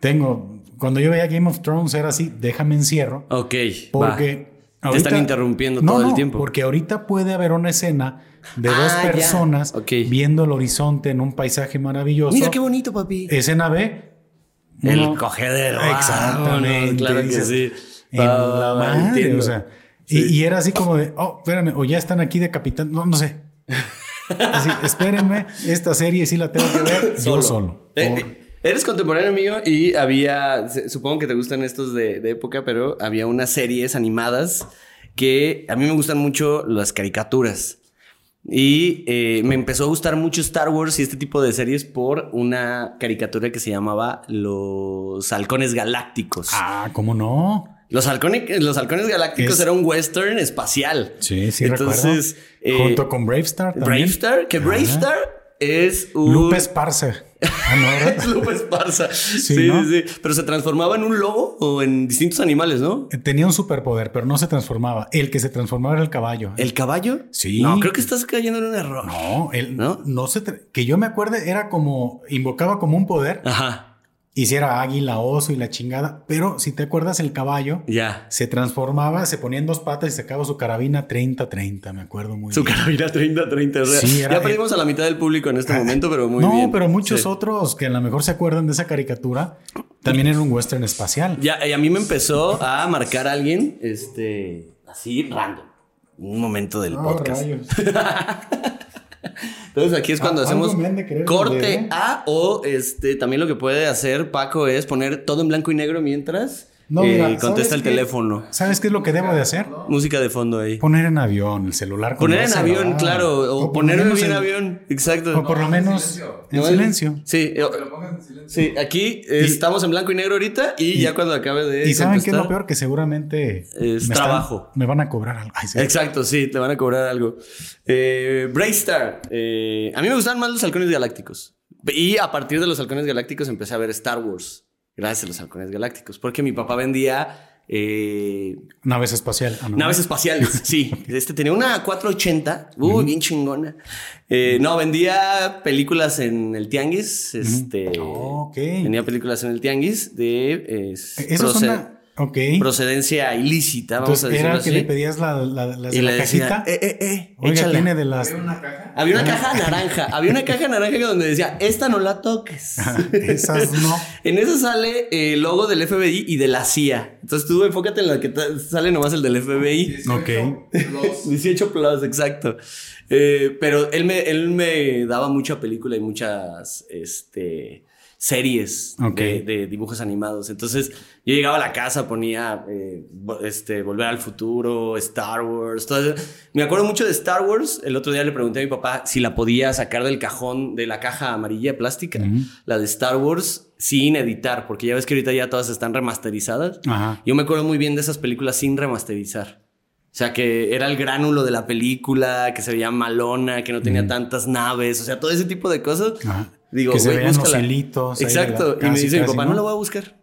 Tengo, cuando yo veía Game of Thrones era así, déjame encierro.
Ok.
Porque
va. Te están interrumpiendo
No,
todo el
no,
tiempo.
Porque ahorita puede haber una escena de
Ah,
dos personas
Ok.
viendo el horizonte en un paisaje maravilloso.
Mira qué bonito, papi.
Escena B.
El
uno-
cogedero.
Exactamente.
No, claro que sí.
En
Ah,
la madre, o sea.
Sí.
Y, y era así como de, oh, espérame, o ya están aquí de capitán. No, no sé. [LAUGHS] Así, espérenme, esta serie sí la tengo que ver yo solo.
Eh, eh, eres contemporáneo mío y había, supongo que te gustan estos de, de época, pero había unas series animadas que a mí me gustan mucho las caricaturas. Y eh, me empezó a gustar mucho Star Wars y este tipo de series por una caricatura que se llamaba Los Halcones Galácticos.
ah, ¿cómo no?
Los, halcones, los Halcones Galácticos
Es-
era un western espacial.
Sí, sí,
Entonces,
recuerdo.
eh,
Junto con Bravestar también.
Bravestar, que
Ajá.
Bravestar es un...
Lupe Esparza. Ah, no, [LAUGHS]
Esparza. Sí, sí,
¿no?
sí. Pero se transformaba en un lobo o en distintos animales, ¿no?
Tenía un superpoder, pero no se transformaba. El que se transformaba era el caballo.
¿El caballo?
Sí.
No, creo que estás cayendo en un error.
No, él
¿No?
no, se que yo me acuerde era como invocaba como un poder,
Ajá.
Hiciera águila, oso y la chingada, pero si te acuerdas el caballo
Ya.
se transformaba, se ponía en dos patas y sacaba su carabina 30-30, me acuerdo muy
Su
bien.
carabina 30-30. O sea,
Sí,
ya perdimos a la mitad del público en este momento, pero muy
no,
bien.
pero muchos
Sí.
otros que a lo mejor se acuerdan de esa caricatura, también era un western espacial.
Ya, y a mí me empezó a marcar alguien, este, así random. Un momento del
Oh,
podcast. [LAUGHS] Entonces aquí es cuando
Ah, algo
hacemos corte
vender, ¿eh?
A o este también lo que puede hacer Paco es poner todo en blanco y negro mientras
No,
eh,
mira,
contesta
¿sabes
el
qué?
teléfono.
¿Sabes qué es lo que debo de hacer?
Música de fondo ahí.
Poner en avión el celular.
Poner en avión, claro. O, ponerme
menos
bien
en-
avión. Exacto.
O por lo
en
menos
silencio.
en silencio.
Sí, eh,
Que lo pongas en silencio.
sí, aquí eh, estamos en blanco y negro ahorita y, ya cuando acabe de
Y saben qué es lo peor que seguramente
Es
me están-
trabajo.
me van a cobrar algo. Ay, sí.
Exacto, sí, te van a cobrar algo. Eh, Braystar. eh, a mí me gustan más los halcones galácticos. Y a partir de los halcones galácticos empecé a ver Star Wars. Gracias a los halcones galácticos. Porque mi papá vendía eh,
Naves espacial. Ah, no.
naves espaciales. Sí, [LAUGHS] este tenía una 480. Uy, bien chingona. Eh, no, vendía películas en el Tianguis. Este.
Ok.
Vendía películas en el Tianguis de. eh,
Eso. Ok.
procedencia ilícita, vamos
Entonces,
a decirlo
era que
así.
le pedías la, la, las
y
la
le decía,
cajita.
eh, eh, eh,
Oiga,
échala.
tiene de las.
Había una caja naranja, había una caja naranja donde decía, esta no la toques. [LAUGHS]
Esas no. [LAUGHS]
En esa sale el logo del FBI y de la CIA. Entonces tú enfócate en la que sale nomás el del FBI.
Ok.
Los
18 [LAUGHS] plus, exacto. Eh, pero él me, él me daba mucha película y muchas este, series
Ok.
de, de dibujos animados. Entonces yo llegaba a la casa, ponía eh, este, Volver al Futuro, Star Wars. Todo eso. Me acuerdo mucho de Star Wars. El otro día le pregunté a mi papá si la podía sacar del cajón, de la caja amarilla plástica, la de Star Wars, sin editar, porque ya ves que ahorita ya todas están remasterizadas.
Ajá.
Yo me acuerdo muy bien de esas películas sin remasterizar. O sea, que era el gránulo de la película, que se veía malona, que no tenía tantas naves, o sea, todo ese tipo de cosas.
Ajá.
Digo,
Que se veían los hilitos la-
Exacto. y me
casi,
dice mi papá,
¿no?
no la voy a buscar.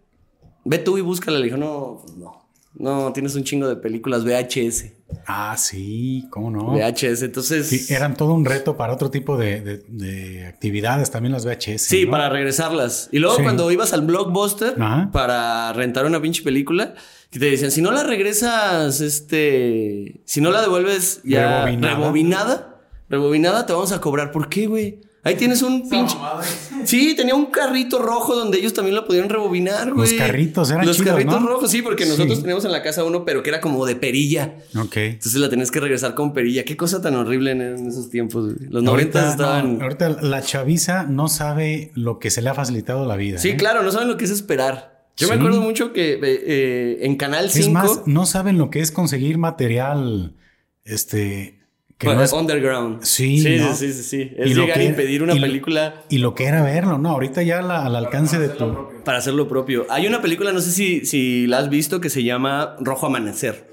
Ve tú y búscala. Le dijo, no, pues no. No, tienes un chingo de películas VHS.
Ah, sí, cómo no.
VHS. Entonces.
Sí, eran todo un reto para otro tipo de, de- de actividades, también las VHS.
Sí,
¿no?
para regresarlas. Y luego
Sí.
cuando ibas al blockbuster
Ajá.
para rentar una pinche película, que te decían, si no la regresas, este, si no la devuelves ya
Rebobinada.
rebobinada, rebobinada, te vamos a cobrar. ¿Por qué, güey? Ahí tienes un pinche... Sí, tenía un carrito rojo donde ellos también lo podían rebobinar, güey.
Los carritos eran
Los
chidos,
carritos
¿no?
rojos, sí, porque nosotros
Sí.
teníamos en la casa uno, pero que era como de perilla.
Ok.
Entonces la tenías que regresar con perilla. Qué cosa tan horrible en, en esos tiempos. güey. Los 90 estaban...
no, ahorita la chaviza no sabe lo que se le ha facilitado la vida.
Sí,
¿eh?
claro, no saben lo que es esperar. Yo me acuerdo mucho que eh, eh, en Canal 5,
Es más, no saben lo que es conseguir material, este, que no es-
Underground.
Sí,
sí,
¿no?
sí, sí, sí.
Y
Es
lo
llegar
que-
y pedir una
y lo-
película
y lo que era verlo, ¿no? Ahorita ya la- al alcance de tu...
para hacer lo propio. Hay una película, no sé si, si la has visto, que se llama Rojo Amanecer,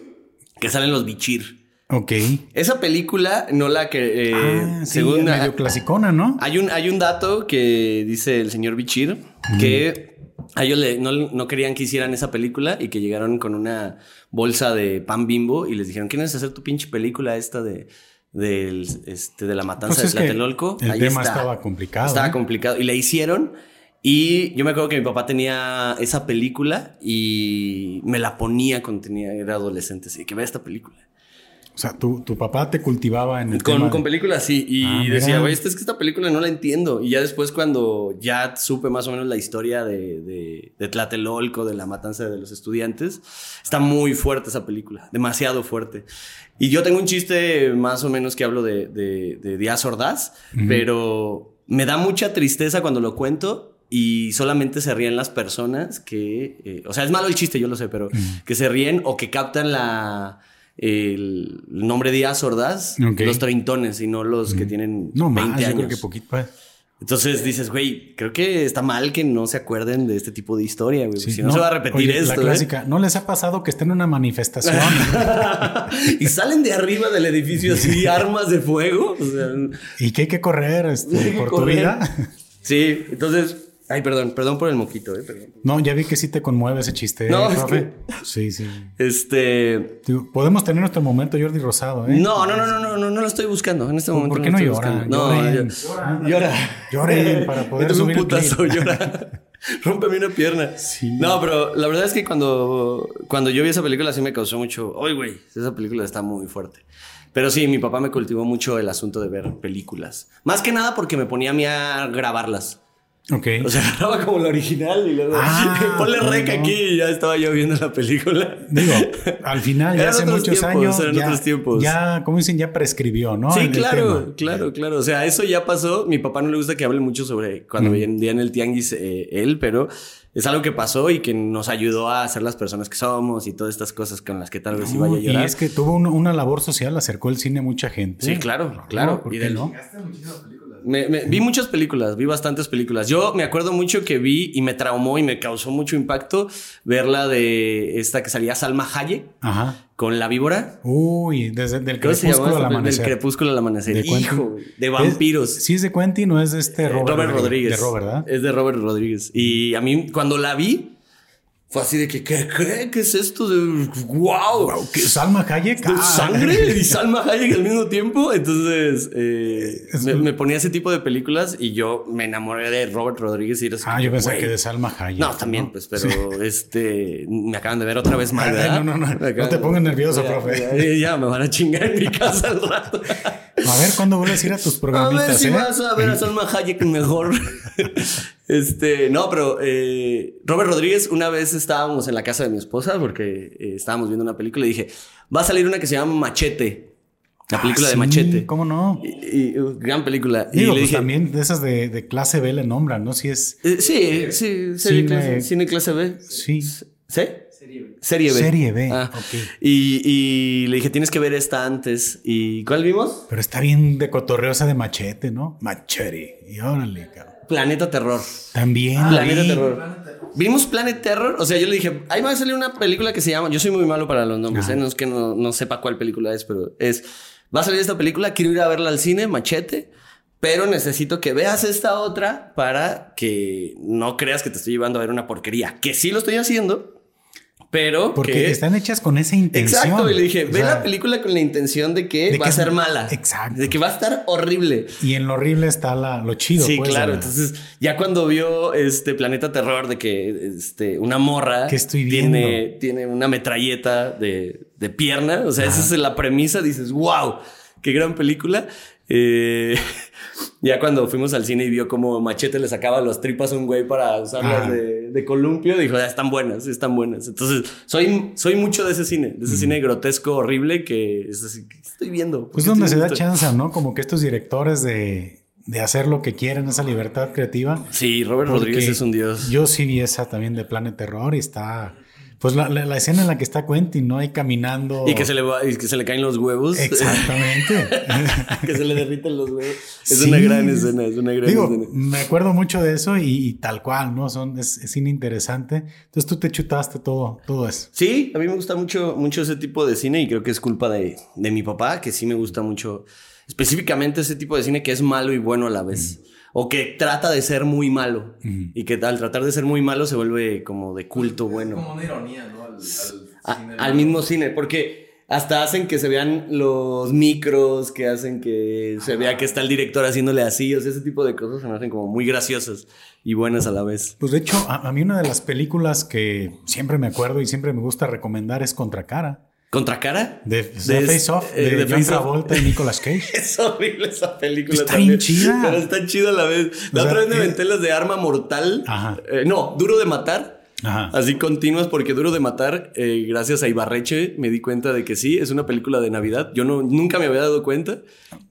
que salen los bichir.
Ok.
Esa película no la que... eh,
ah, sí,
según
medio clasicona, ¿no?
Hay un, hay un dato que dice el señor Bichir que a ellos le- no, no querían que hicieran esa película y que llegaron con una bolsa de pan bimbo y les dijeron, ¿quieres hacer tu pinche película esta de, del, este, de la matanza
Pues es
de Tlatelolco?
el
Ahí
tema
está.
estaba complicado,
Estaba
¿eh?
complicado. Y la hicieron. Y yo me acuerdo que mi papá tenía esa película y me la ponía cuando tenía, era adolescente. Así que vea esta película.
O sea, tu, tu papá te cultivaba en el
Con,
tema
con
de-
películas, sí. Y
Ah,
decía, güey, esta es que esta película no la entiendo. Y ya después, cuando ya supe más o menos la historia de, de, de Tlatelolco, de la matanza de los estudiantes, está muy fuerte esa película. Demasiado fuerte. Y yo tengo un chiste más o menos que hablo de, de, de Díaz Ordaz, pero me da mucha tristeza cuando lo cuento. Y solamente se ríen las personas que. eh, o sea, es malo el chiste, yo lo sé, pero que se ríen o que captan la. El nombre Díaz Ordaz, los treintones y no los que tienen
No
20
más, yo creo que poquito. pues.
Entonces dices, güey, creo que está mal que no se acuerden de este tipo de historia, güey.
Sí,
si no, se va a repetir
oye,
esto.
La
¿eh?
clásica, ¿no les ha pasado que estén en una manifestación? [LAUGHS]
y salen de arriba del edificio así, armas de fuego. O sea,
y que hay que correr este, [LAUGHS] por
correr.
tu vida?
sí, entonces. Ay, perdón, perdón por el moquito, eh, perdón.
No, ya vi que sí te conmueve ese chiste,
No,
¿eh,
es
profe. Sí, sí.
Este.
Podemos tener nuestro momento Jordi Rosado, ¿eh?
No, no, no, no, no, no, no lo estoy buscando. En este
¿Por-
momento
por qué no
estoy
llora?
No,
Lloren.
llora. Llora.
Lloren [LAUGHS] para poder subir
un
el
llora. [LAUGHS] Rómpeme una pierna.
Sí.
No, pero la verdad es que cuando, cuando yo vi esa película sí me causó mucho. ¡Ay, güey! Esa película está muy fuerte. Pero sí, mi papá me cultivó mucho el asunto de ver películas. Más que nada porque me ponía a mí a grabarlas.
Ok.
O sea, [LAUGHS] grababa como la original y luego
Ah, [LAUGHS]
ponle rec
bueno.
aquí y ya estaba yo viendo la película.
Digo, [LAUGHS] al final, ya hace muchos
tiempos,
años,
eran
ya,
otros tiempos.
ya, como dicen, ya prescribió, ¿no?
Sí, claro, claro, claro. O sea, eso ya pasó. Mi papá no le gusta que hable mucho sobre cuando vendía en el tianguis eh, él, pero es algo que pasó y que nos ayudó a ser las personas que somos y todas estas cosas con las que tal vez iba a
No, y
llorar.
es que tuvo un- una labor social, acercó el cine a mucha gente.
Sí, claro, claro.
¿por
Y del-
no?
Me- me- vi muchas películas, vi bastantes películas. Yo me acuerdo mucho que vi y me traumó y me causó mucho impacto ver la de esta que salía Salma Hayek
Ajá.
con la víbora.
Uy, desde el
¿Cómo se
crepúsculo al
esta? Del
amanecer.
crepúsculo al amanecer.
De.
Hijo, de vampiros.
Es- sí es de Quentin, no es de este
Eh,
Robert,
Robert, Rodríguez.
De Robert, ¿verdad?
Es de Robert Rodríguez. Y a mí, cuando la vi, fue así de que, ¿qué, qué, qué es esto? De, wow.
¿Qué, ¿Salma Hayek?
De
Ah.
sangre y Salma Hayek al mismo tiempo. Entonces, eh, me, me ponía ese tipo de películas y yo me enamoré de Robert Rodríguez y era así
Ah, yo pensé que de Salma Hayek.
No, también, pues, pero este, me acaban de ver otra vez mal, [LAUGHS] ¿verdad?
no, no, no, no te pongas nervioso,
Ya,
profe.
Ya, ya, me van a chingar en mi casa al rato.
A ver, ¿cuándo vuelves a ir a tus
A
programitas?
ver si
eh?
vas a ver a Salma Hayek mejor. [LAUGHS] este, no, pero eh, Robert Rodríguez, una vez estábamos en la casa de mi esposa porque eh, estábamos viendo una película y dije, va a salir una que se llama Machete. La película
Ah,
de
sí,
Machete.
¿Cómo no?
Y, y, uh, gran película. y
Digo,
le
pues
dije,
también de esas de, de clase B le nombran, ¿no? Si es.
eh, sí, sí, serie
Cine-
clase, cine clase B.
Sí.
¿Sí?
Serie B.
Serie B.
Serie B,
Ah.
ok.
Y, y le dije, tienes que ver esta antes. ¿Y cuál vimos?
Pero está bien de cotorreo esa de machete, ¿no? Machete. Y órale, cabrón.
Planeta Terror.
También. la
Planeta
vi.
Terror. Vimos Planet Terror. O sea, yo le dije, ahí va a salir una película que se llama. Yo soy muy malo para los nombres. ¿eh? no es que no, no sepa cuál película es, pero es. Va a salir esta película, quiero ir a verla al cine, machete. Pero necesito que veas esta otra para que no creas que te estoy llevando a ver una porquería. Que sí lo estoy haciendo, pero
Porque
que
están hechas con esa intención.
Exacto, y le dije,
O
ve
sea,
la película con la intención de que
de
va
que
a ser
es-
mala.
Exacto.
De que va a estar horrible.
Y en lo horrible está la, lo chido.
sí,
pues,
claro. Entonces, ya cuando vio este Planeta Terror de que este, una morra
¿Qué estoy
tiene,
viendo?
tiene una metralleta de, de pierna, o sea, esa es la premisa, dices, wow, qué gran película. Eh, [LAUGHS] ya cuando fuimos al cine y vio cómo Machete le sacaba las tripas a un güey para usarlas de, de columpio, dijo, ya están buenas, están buenas. Entonces, soy, soy mucho de ese cine, de ese cine grotesco, horrible, que es así, ¿qué estoy viendo? ¿Por
Pues donde se da
esto?
chance, ¿no? Como que estos directores de, de hacer lo que quieren, esa libertad creativa.
Sí, Robert Rodríguez es un dios.
Yo sí vi esa también de Planet Terror y está. Pues la, la- la escena en la que está Quentin, ¿no? Ahí caminando.
Y que se le va- y que se le caen los huevos.
Exactamente. [LAUGHS]
que se le derriten los huevos. Es
Sí,
una gran escena, es una gran
Digo,
escena.
me acuerdo mucho de eso y, y tal cual, ¿no? Son, es, es cine interesante. Entonces tú te chutaste todo, todo eso.
Sí, a mí me gusta mucho, mucho ese tipo de cine y creo que es culpa de, de mi papá, que sí me gusta mucho específicamente ese tipo de cine que es malo y bueno a la vez. O que trata de ser muy malo. Y que al tratar de ser muy malo se vuelve como de culto bueno.
Como una ironía, ¿no? Al, al
A-
cine.
al mismo cine, porque hasta hacen que se vean los micros, que hacen que se vea que está el director haciéndole así, o sea, ese tipo de cosas se me hacen como muy graciosas y buenas a la vez.
Pues de hecho, a, a mí una de las películas que siempre me acuerdo y siempre me gusta recomendar es Contracara.
¿Contracara?
De,
De-
Face Off,
eh,
de,
de
John
Face Off.
Travolta y Nicolas Cage. [LAUGHS]
Es horrible esa película
Está
también.
bien chida.
Pero está chida a la vez. La
O sea,
otra vez me
eh,
aventé las de Arma Mortal.
Ajá.
Eh, no, Duro de Matar.
Ajá.
Así continuas, porque Duro de Matar, eh, gracias a Ibarreche, me di cuenta de que sí, es una película de Navidad. Yo no, nunca me había dado cuenta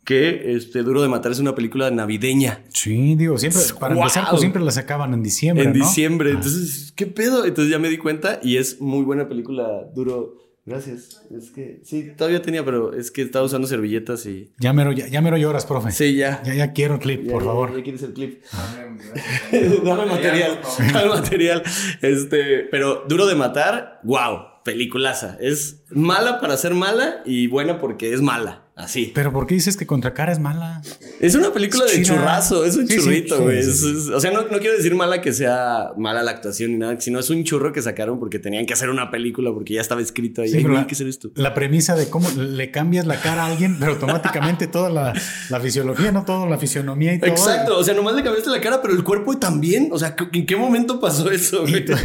que este, Duro de Matar es una película navideña.
Sí, digo, siempre, para
¡Guau!
empezar, pues siempre la sacaban en diciembre.
en
¿no?
diciembre.
Ah.
Entonces, ¿qué pedo? Entonces ya me di cuenta y es muy buena película, Duro. Gracias. Es que sí, todavía tenía, pero es que estaba usando servilletas y.
Ya mero, ya, ya mero lloras, profe.
Sí, ya.
Ya, ya quiero el clip,
Ya,
por
ya,
favor.
Ya quieres el clip. [LAUGHS]
Dame-
Dame material, dame material. Este, pero Duro de Matar, wow, peliculaza. Es mala para ser mala y buena porque es mala. Así.
Pero ¿por qué dices que Contracara es mala?
Es una película
Es
de churrazo, es un
Sí,
churrito, güey.
sí, sí.
o sea, no, no quiero decir mala que sea mala la actuación ni nada, sino es un churro que sacaron porque tenían que hacer una película porque ya estaba escrito ahí.
La,
¿Qué hacer esto?
la premisa de cómo le cambias la cara a alguien, pero automáticamente toda la, la fisiología, no toda la fisionomía y todo.
Exacto, o sea, nomás le cambiaste la cara, pero el cuerpo también. O sea, ¿en qué momento pasó eso? güey? [LAUGHS]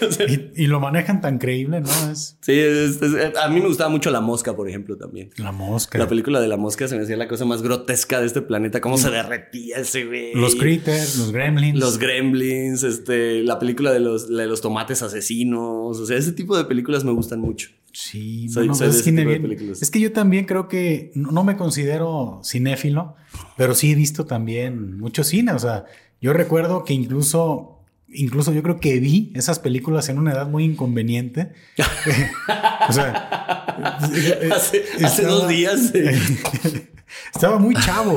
O sea,
Y, y lo manejan tan creíble, ¿no? Es
sí, es- es- a mí me gustaba mucho La Mosca, por ejemplo, también.
la mosca.
La película de la mosca se me hacía la cosa más grotesca de este planeta. Cómo se derretía ese güey.
los critters, los gremlins.
Los gremlins, este, la película de los, la de los tomates asesinos. O sea, ese tipo de películas me gustan mucho.
Sí,
Soy-
no,
soy
cine bien. Es que yo también creo que no, no me considero cinéfilo, pero sí he visto también mucho cine. O sea, yo recuerdo que incluso, incluso yo creo que vi esas películas en una edad muy inconveniente. [LAUGHS] o sea, [LAUGHS]
Hace, dos días. [LAUGHS]
Estaba muy chavo,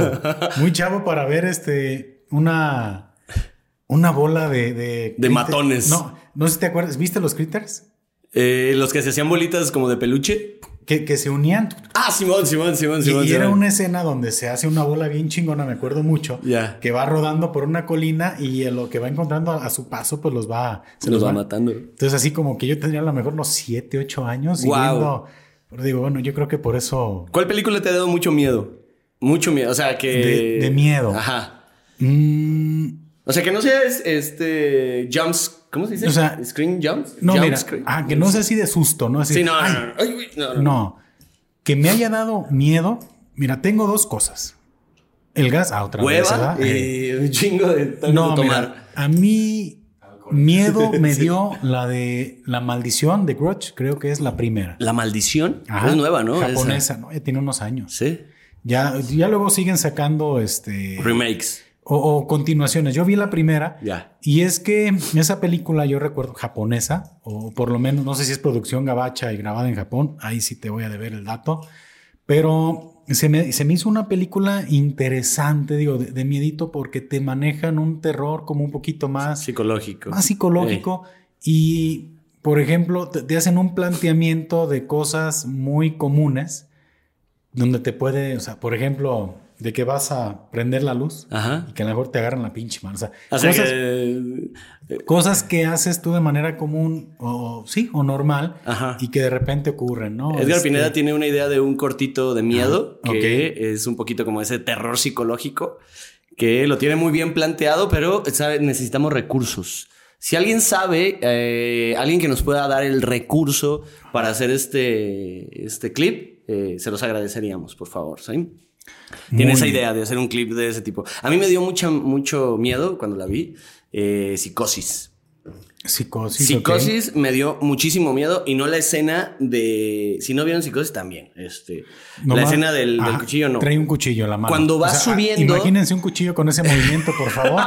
muy chavo para ver este una una bola de de,
De matones.
No, no sé si te acuerdas. ¿Viste los critters?
eh, los que se hacían bolitas como de peluche.
Que, que se unían.
Ah, Simón, Simón, Simón,
Y,
Simón.
y era una escena donde se hace una bola bien chingona, me acuerdo mucho. Que va rodando por una colina y lo que va encontrando a, a su paso, pues los va.
Se los va matando.
Entonces, así como que yo tendría a lo mejor unos 7, 8 años.
Guau.
Siguiendo, pero digo, bueno, yo creo que por eso.
¿Cuál película te ha dado mucho miedo? Mucho miedo. O sea, que.
De- de miedo.
Ajá.
mm,
O sea, que no sea es- este. Jumps. ¿Cómo se dice?
O sea,
Screen jumps.
no,
Jump
mira.
screen.
Ah, que no sea así de susto, ¿no? Así,
Sí, no,
ay,
no, no. No, no.
No, que me haya dado miedo. Mira, tengo dos cosas. El gas, ah, otra vez,
Hueva.
Eh,
y un chingo de tanto
no,
de tomar.
mira, a mí miedo [LAUGHS] me dio la de la maldición de Grudge, creo que es la primera.
La maldición
Ajá.
es nueva, ¿no?
Japonesa, ¿no? Ya tiene unos años.
Sí.
Ya, ya luego siguen sacando este
Remakes.
O, o continuaciones. Yo vi la primera
Ya.
y es que esa película yo recuerdo japonesa, o por lo menos no sé si es producción gabacha y grabada en Japón, ahí sí te voy a deber el dato, pero se me, se me hizo una película interesante, digo, de, de miedito porque te manejan un terror como un poquito más,
Psicológico.
más psicológico y, por ejemplo, te, te hacen un planteamiento de cosas muy comunes donde te puede, o sea, por ejemplo, de que vas a prender la luz
Ajá.
y que a lo mejor te agarran la pinche mano. O sea,
O sea
cosas,
que-
cosas que haces tú de manera común o sí, o normal
Ajá.
y que de repente ocurren, ¿no?
Edgar
Este,
Pineda tiene una idea de un cortito de miedo
Ah,
que es un poquito como ese terror psicológico que lo tiene muy bien planteado, pero sabe, necesitamos recursos. Si alguien sabe, eh, alguien que nos pueda dar el recurso para hacer este, este clip, eh, se los agradeceríamos, por favor. ¿sí? Tiene
Muy
esa idea de hacer un clip de ese tipo. A mí me dio mucha, mucho miedo cuando la vi. eh, psicosis.
Psicosis.
Psicosis me dio muchísimo miedo y no la escena de. Si no vieron psicosis, también. Este,
ok.
la escena del, cuchillo no.
Trae un cuchillo en la mano.
Cuando va subiendo-
Imagínense un cuchillo con ese movimiento, por favor.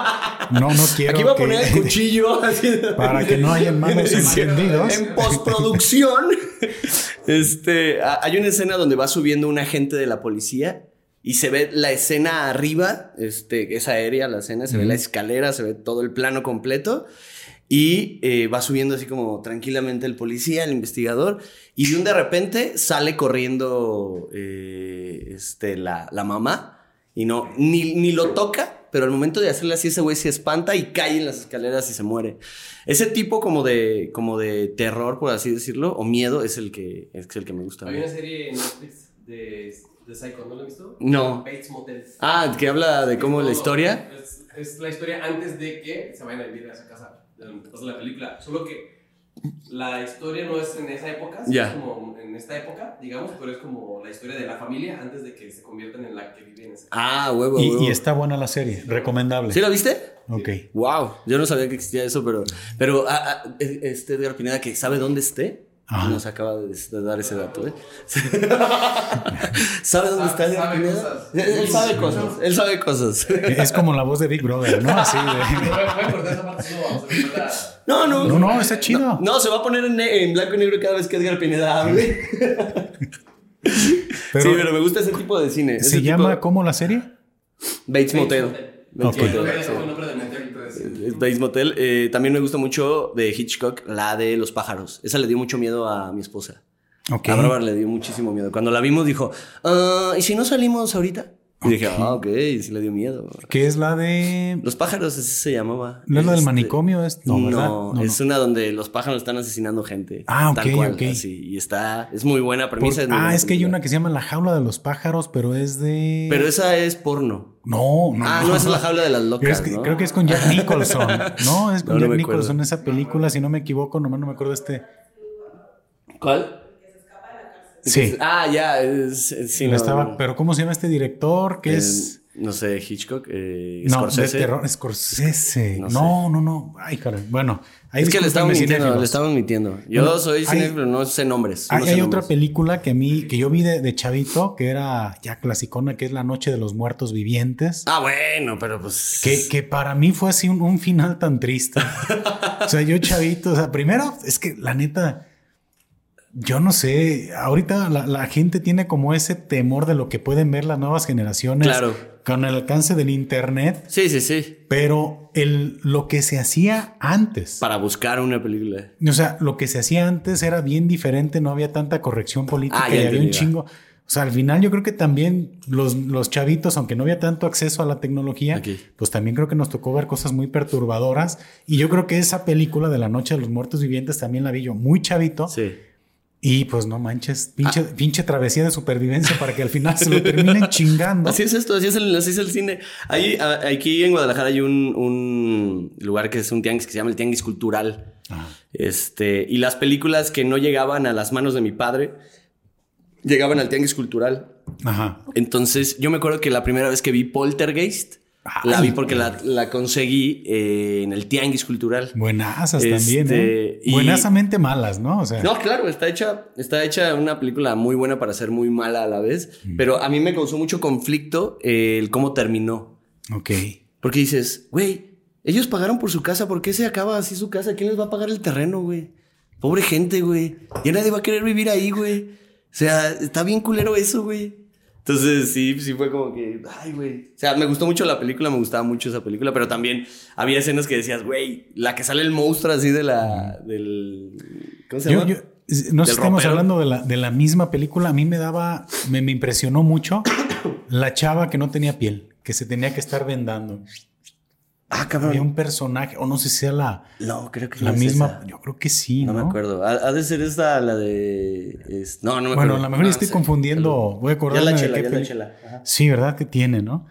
No, no [LAUGHS] quiero.
Aquí voy a
que-
poner el [LAUGHS] cuchillo así de-
Para que no haya manos [LAUGHS] encendidos.
En postproducción. este, hay una escena donde va subiendo un agente de la policía y se ve la escena arriba, este, es aérea la escena, se ve la escalera, se ve todo el plano completo. Y eh, va subiendo así como tranquilamente el policía, el investigador, y de un de repente sale corriendo eh, este, la, la mamá y no, ni, ni lo toca, pero al momento de hacerle así, ese güey se espanta y cae en las escaleras y se muere. Ese tipo como de, como de terror, por así decirlo, o miedo, es el que, es el que me gusta. a mí.
Hay una serie en Netflix de, de Psycho, ¿no la has visto?
No.
Bates Motel.
Ah, que habla de cómo
Es
la historia.
Es, es la historia antes de que se vayan a vivir a esa casa. O sea, la película. Solo que la historia no es en esa época, sino
Ya.
es como en esta época, digamos, pero es como la historia de la familia antes de que se conviertan en la que viven en esa casa.
Ah, huevo,
Y,
huevo.
y está buena la serie, recomendable.
¿Sí la viste?
Ok.
Wow, yo no sabía que existía eso, pero, pero ah, ah, este Edgar Pineda que sabe dónde esté,
Ajá.
nos acaba de, de dar ese dato. ¿eh? ¿Sabe dónde está Edgar
Sabe
Pineda?
cosas.
Él, sabe cosas, él sabe cosas.
Es como la voz de Big Brother, ¿no? Así de.
voy a cortar esa parte, no vamos a cortar.
No, no.
No, no, está chido.
No, se va a poner en, blanco y negro cada vez que Edgar Pineda hable.
Pero,
sí, pero me gusta ese tipo de cine.
¿Se
tipo-
llama cómo la serie?
Bates Motel. Bates Motel,
que
Bates Motel. Eh, también me gusta mucho de Hitchcock, la de los pájaros. Esa le dio mucho miedo a mi esposa. A Bárbara le dio muchísimo miedo. Cuando la vimos dijo, "Ah, ¿y si no salimos ahorita? Y dije, ah, ok, sí le dio miedo.
Que es la de.
Los pájaros, así se llamaba.
¿No es la del
Este,
manicomio? Es, no,
No, es una donde los pájaros están asesinando gente.
Ah,
Tal
ok,
cual,
ok.
así. Y está, es muy buena
Por-
premisa. muy
ah,
buena
es que hay una que se llama La jaula de los pájaros, pero es de.
Pero esa es porno.
No, no.
ah, no, es la jaula de las locas,
Es que-
¿no?
Creo que es con Jack Nicholson. No, [LAUGHS] es con
No, no
Jack Nicholson esa película, si no me equivoco, nomás no me acuerdo este.
¿Cuál?
Sí.
Ah, ya, es, es- sí, no,
estaba, pero ¿cómo se llama este director? Que
Eh,
es.
No sé, Hitchcock, eh,
No,
Scorsese.
de terror, Scorsese.
No
No, no, no, Ay, caray. Bueno, ahí
Es que le estamos mintiendo, le estamos mintiendo. Yo soy cinéfilo, pero no sé nombres.
Hay,
no sé
hay otra película que a mí, que yo vi de, de chavito, que era ya clasicona, que es La Noche de los Muertos Vivientes.
Ah, bueno, pero pues.
Que, que para mí fue así un, un final tan triste. o sea, yo chavito, o sea, primero es que la neta, yo no sé, ahorita la, la gente tiene como ese temor de lo que pueden ver las nuevas generaciones
Claro.
Con el alcance del internet,
Sí, sí, sí.
pero el, lo que se hacía antes,
Para buscar una película.
o sea, lo que se hacía antes era bien diferente, no había tanta corrección política
Ah, ya
y había un chingo. O sea, al final yo creo que también los, los chavitos, aunque no había tanto acceso a la tecnología,
Ok.
pues también creo que nos tocó ver cosas muy perturbadoras. Y yo creo que esa película de la Noche de los Muertos Vivientes también la vi yo muy chavito.
Sí.
Y pues no manches, pinche,
Ah.
pinche travesía de supervivencia para que al final se lo terminen chingando.
Así es esto, así es el, así es el cine. Ahí, a- aquí en Guadalajara hay un, un lugar que es un tianguis que se llama el Tianguis Cultural.
Ajá.
Este, y las películas que no llegaban a las manos de mi padre llegaban al Tianguis Cultural.
Ajá.
Entonces, yo me acuerdo que la primera vez que vi Poltergeist, la vi porque la, la conseguí eh, en el Tianguis Cultural.
Buenazas
Este,
también, ¿eh?
y-
Buenasamente malas, ¿no? O sea,
No, claro, está hecha, está hecha una película muy buena para ser muy mala a la vez, pero a mí me causó mucho conflicto eh, el cómo terminó.
ok.
Porque dices, güey, ellos pagaron por su casa, ¿por qué se acaba así su casa? ¿Quién les va a pagar el terreno, güey? Pobre gente, güey. Ya nadie va a querer vivir ahí, güey. O sea, está bien culero eso, güey. Entonces, sí, sí fue como que, ay, güey. O sea, me gustó mucho la película, me gustaba mucho esa película, pero también había escenas que decías, güey, la que sale el monstruo así de la, del, ¿cómo se
Yo,
llama?
yo- no sé si
Del
estamos hablando de la, de la misma película. A mí me daba, me, me impresionó mucho la chava que no tenía piel, que se tenía que estar vendando.
Ah,
Había
cabrón.
un personaje, o no sé si sea la,
No, creo que
la
no
misma. Yo creo que sí,
No,
¿no?
me acuerdo. Ha, ha de ser esta, la de. es- No, no me
Bueno,
acuerdo.
a lo mejor
No,
estoy confundiendo. Voy a
Ya
acordarme
la
de
chela,
qué
ya la chela. Ajá.
Sí, ¿verdad? Que tiene, ¿no?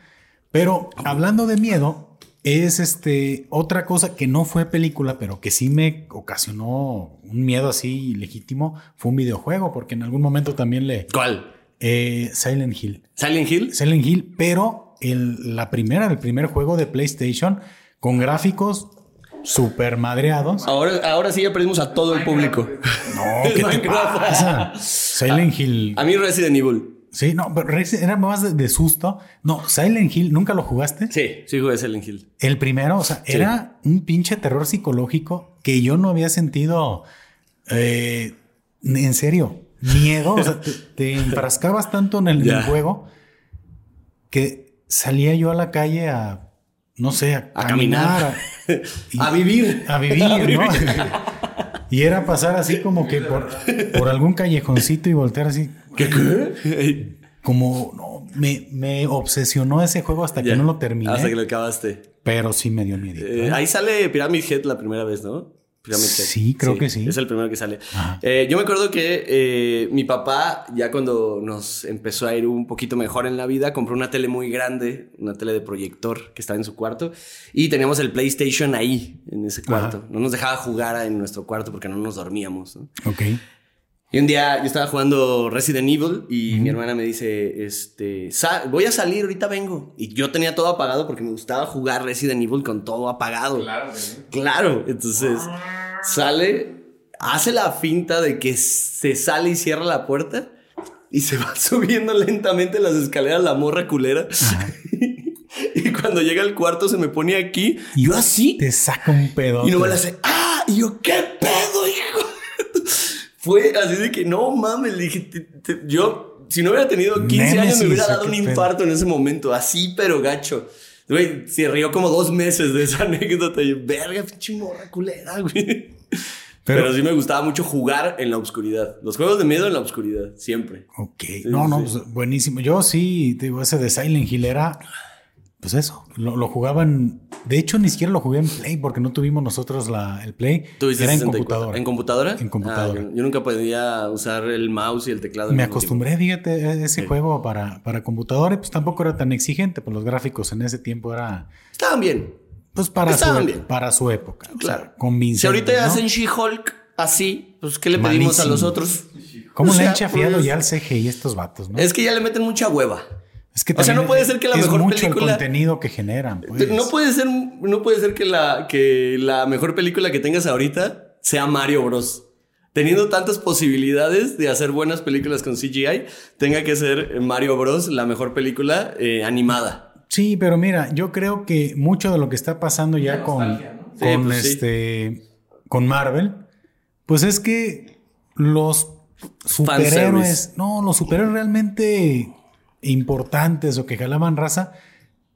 Pero hablando de miedo, es este otra cosa que no fue película, pero que sí me ocasionó un miedo así legítimo, fue un videojuego, porque en algún momento también le
¿Cuál?
eh, Silent Hill.
¿Silent Hill?
Silent Hill, pero el- la primera, el primer juego de PlayStation con gráficos super madreados.
Ahora, ahora sí ya perdimos a todo el público.
No, [LAUGHS] ¿qué te
Minecraft.
pasa? Silent Hill.
A mí Resident Evil.
Sí, no, pero era más de, de susto. No, Silent Hill, ¿nunca lo jugaste?
Sí, sí jugué Silent Hill.
El primero, o sea,
Sí.
era un pinche terror psicológico que yo no había sentido, eh, en serio, miedo. O sea, te, te [LAUGHS] enfrascabas tanto en el, juego que salía yo a la calle a, no sé, a,
A
caminar,
caminar. [LAUGHS]
y-
A vivir.
a vivir, [LAUGHS] ¿no? [LAUGHS] y era pasar así como que por, por algún callejoncito y voltear así.
¿Qué? qué?
Como, no, me, me obsesionó ese juego hasta que no lo terminé.
Hasta que lo acabaste.
Pero sí me dio miedo.
Eh, ahí sale Pyramid Head la primera vez, ¿no? Pyramid Head.
Sí, creo que sí.
Es el primero que sale. Eh, yo me acuerdo que eh, mi papá, ya cuando nos empezó a ir un poquito mejor en la vida, compró una tele muy grande, una tele de proyector que estaba en su cuarto, y teníamos el PlayStation ahí, en ese cuarto.
Ajá.
No nos dejaba jugar en nuestro cuarto porque no nos dormíamos, ¿no?
Ok.
Y un día yo estaba jugando Resident Evil y mi hermana me dice, este, "Sa- voy a salir, ahorita vengo. Y yo tenía todo apagado porque me gustaba jugar Resident Evil con todo apagado.
Claro.
Claro, entonces sale, hace la finta de que se sale y cierra la puerta y se va [LAUGHS] subiendo lentamente las escaleras la morra culera. [LAUGHS] y cuando llega al cuarto se me pone aquí y yo así.
Te saca un pedo.
Y no me la hace, ¡ah! Y yo, ¿qué pedo, hijo? Fue así de que no mames, le dije, te- te- yo, si no hubiera tenido 15 años, me hubiera
¿o
dado un infarto en ese momento, así, pero gacho. Güey, se rió como dos meses de esa [LAUGHS] anécdota. Y yo, verga, pinche morra culera, güey. Pero,
Pero-
sí me gustaba mucho jugar en la oscuridad. Los juegos de miedo en la oscuridad, siempre.
Ok. No, no, pues, buenísimo. Yo sí, te digo, ese de Silent Hill era. Pues eso, lo, lo jugaban. De hecho, ni siquiera lo jugué en Play porque no tuvimos nosotros la, el Play.
¿Tuviste
Era en
64?
computadora.
¿En computadora?
En computadora.
Ah, yo, yo nunca podía usar el mouse y el teclado.
Me acostumbré, fíjate, a ese
Sí.
juego para, para computadora y pues tampoco era tan exigente, pues los gráficos en ese tiempo era
tiempo. Estaban bien.
pues para, su,
bien.
para su época. o sea,
Claro.
convincente.
Si ahorita
¿no?
hacen She-Hulk así, pues ¿qué le pedimos a los otros?
¿Cómo
O
le
sea,
han chafiado
pues,
ya al CGI estos vatos, no?
Es que ya le meten mucha hueva.
Es que
o sea,
también
no puede ser que la
es
mejor
mucho
película-
el contenido que generan. pues.
No puede ser, no puede ser que la, que la mejor película que tengas ahorita sea Mario Bros. Teniendo tantas posibilidades de hacer buenas películas con CGI, tenga que ser Mario Bros. la mejor película eh, animada.
Sí, pero mira, yo creo que mucho de lo que está pasando ya
La
con,
nostalgia, ¿no?
Sí,
con
pues sí.
este con Marvel, pues es que los superhéroes, no, los superhéroes realmente importantes o que jalaban raza,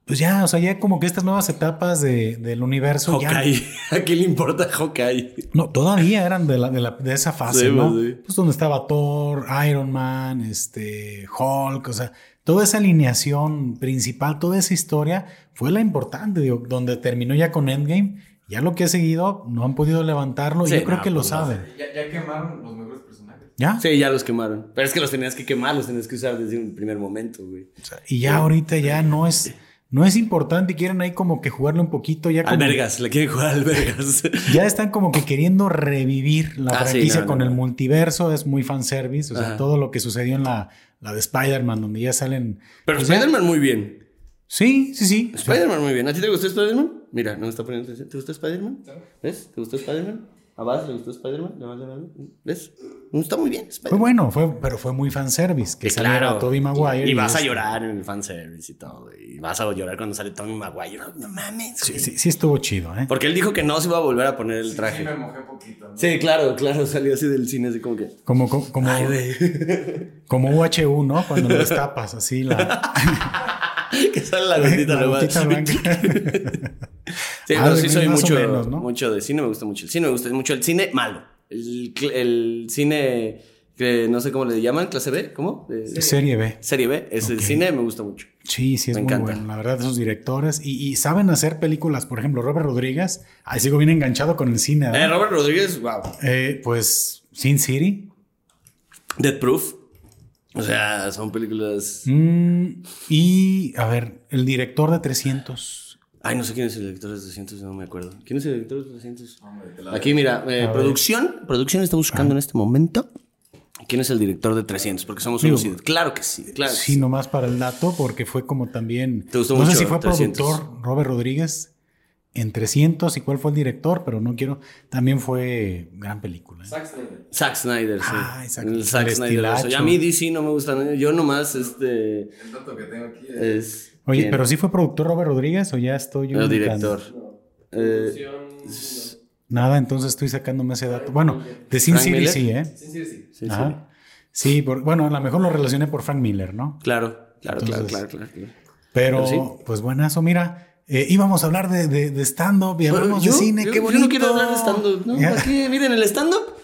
pues ya, o sea, ya como que estas nuevas etapas de, del universo.
Hawkeye. [LAUGHS] ¿A quién le importa Hawkeye?
No, todavía eran de, la, de, la, de esa fase, ¿no? Pues donde estaba Thor, Iron Man, este, Hulk, o sea, toda esa alineación principal, toda esa historia fue la importante, digo, donde terminó ya con Endgame. Ya lo que ha seguido no han podido levantarlo y yo creo que lo pues saben.
Ya, ya quemaron los.
¿Ya?
Sí, ya los quemaron. Pero es que los tenías que quemar, los tenías que usar desde un primer momento, güey.
O sea, y ya ahorita ya no es no es importante y quieren ahí como que jugarle un poquito ya.
Albergas, le quieren jugar albergas. [LAUGHS]
ya están como que queriendo revivir la ah, franquicia con el multiverso, es muy fanservice, o sea, todo lo que sucedió en la, la de Spider-Man, donde ya salen.
Pero pues Spider-Man muy bien.
Sí, sí, sí.
Spider-Man muy bien. ¿A ti te gustó Spider-Man? Mira, no me está poniendo atención. ¿Te gustó Spider-Man? ¿Ves? ¿Te gustó Spider-Man? ¿A Bas le gustó Spider-Man? ¿Ves? Está muy bien.
Fue bueno, fue, pero fue muy fanservice. Que
claro.
Tobey Maguire.
Y, vas a llorar en el fanservice y todo. Y vas a llorar cuando sale Tobey Maguire. No, mames.
Sí, sí, sí, estuvo chido, ¿eh?
Porque él dijo que no se iba a volver a poner el traje.
Sí, me mojé poquito.
Sí, claro, claro. Salió así del cine, así como que.
Como, como, como, como UHU, ¿no? Cuando lo [LAUGHS] destapas, así la. [LAUGHS]
que sale la gotita, la gotita blanca. [LAUGHS] Sí, ah, sí soy mucho, mucho de cine, me gusta mucho el cine, me gusta mucho el cine malo. El, el cine que no sé cómo le llaman, clase B, ¿cómo?
serie B.
Serie B, es el cine, me gusta mucho.
Sí, sí, es me muy encanta. bueno, la verdad, esos directores. Y, saben hacer películas, por ejemplo, Robert Rodríguez, ahí sigo bien enganchado con el cine.
Eh, Robert Rodríguez, wow.
Eh, pues, Sin City.
Dead Proof. O sea, son películas.
Mm, y, a ver, el director de 300.
Ay, no sé quién es el director de 300, no me acuerdo. ¿Quién es el director de 300? Aquí, mira, eh, producción. Producción está buscando en este momento. ¿Quién es el director de 300? Porque somos unos Claro que sí, claro.
sí, nomás para el dato, porque fue como también. ¿Te gustó no sé si fue productor Robert Rodríguez en 300 y cuál fue el director, pero no quiero. También fue gran película.
¿eh? Zack Snyder.
Zack Snyder, sí.
Ah, exacto.
El Zack Snyder. a mí DC no me gusta. Yo nomás, este.
El dato que tengo aquí es
Oye, pero sí fue productor Robert Rodríguez o ya estoy yo.
No, director. Eh,
nada, entonces estoy sacándome ese dato. Bueno, de Sin City sí, ¿eh? Sin City sí. Sí, bueno, a lo mejor lo relacioné por Frank Miller, ¿no?
Claro, claro, claro, claro,
Pero, pues buenazo, mira. Eh, íbamos a hablar de, de, stand-up y hablamos de cine, qué bonito. Yo
no quiero hablar de stand-up, ¿no? Aquí, miren, el stand-up.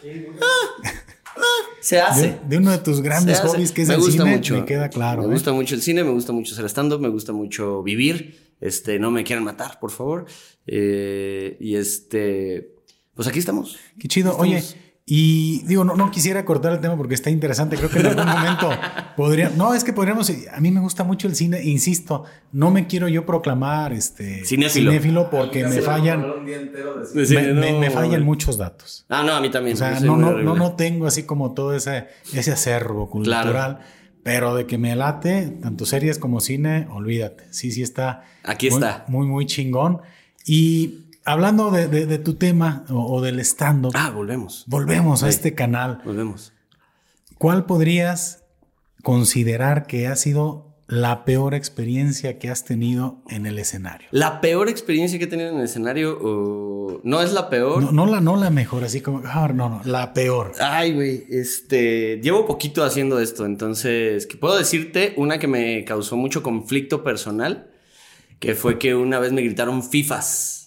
Ah, se hace.
De, uno de tus grandes hobbies que es me el gusta cine, mucho. me queda claro.
Me ¿eh? gusta mucho el cine, me gusta mucho hacer stand-up, me gusta mucho vivir. Este, no me quieran matar, por favor. Eh, y este, pues aquí estamos.
Qué chido. Oye, y digo, no, no quisiera cortar el tema porque está interesante. Creo que en algún momento [LAUGHS] podría. No, es que podríamos. A mí me gusta mucho el cine, insisto. No me quiero yo proclamar este cinéfilo, porque me fallan. Me, fallan muchos datos.
Ah, no, a mí también.
O sea, no, no, no, no, tengo así como todo ese, ese acervo cultural. Pero de que me late, tanto series como cine, olvídate. Sí, sí está.
Aquí está.
Muy, muy chingón. Y hablando de, tu tema o, del stand-up.
Ah, volvemos.
Volvemos a este canal.
Volvemos.
¿Cuál podrías considerar que ha sido la peor experiencia que has tenido en el escenario?
La peor experiencia que he tenido en el escenario no es la peor.
No, la, no la mejor, así como, ah, no, no, la peor.
Ay, güey, este, llevo poquito haciendo esto, entonces, ¿qué puedo decirte? Una que me causó mucho conflicto personal, que fue que una vez me gritaron FIFAs.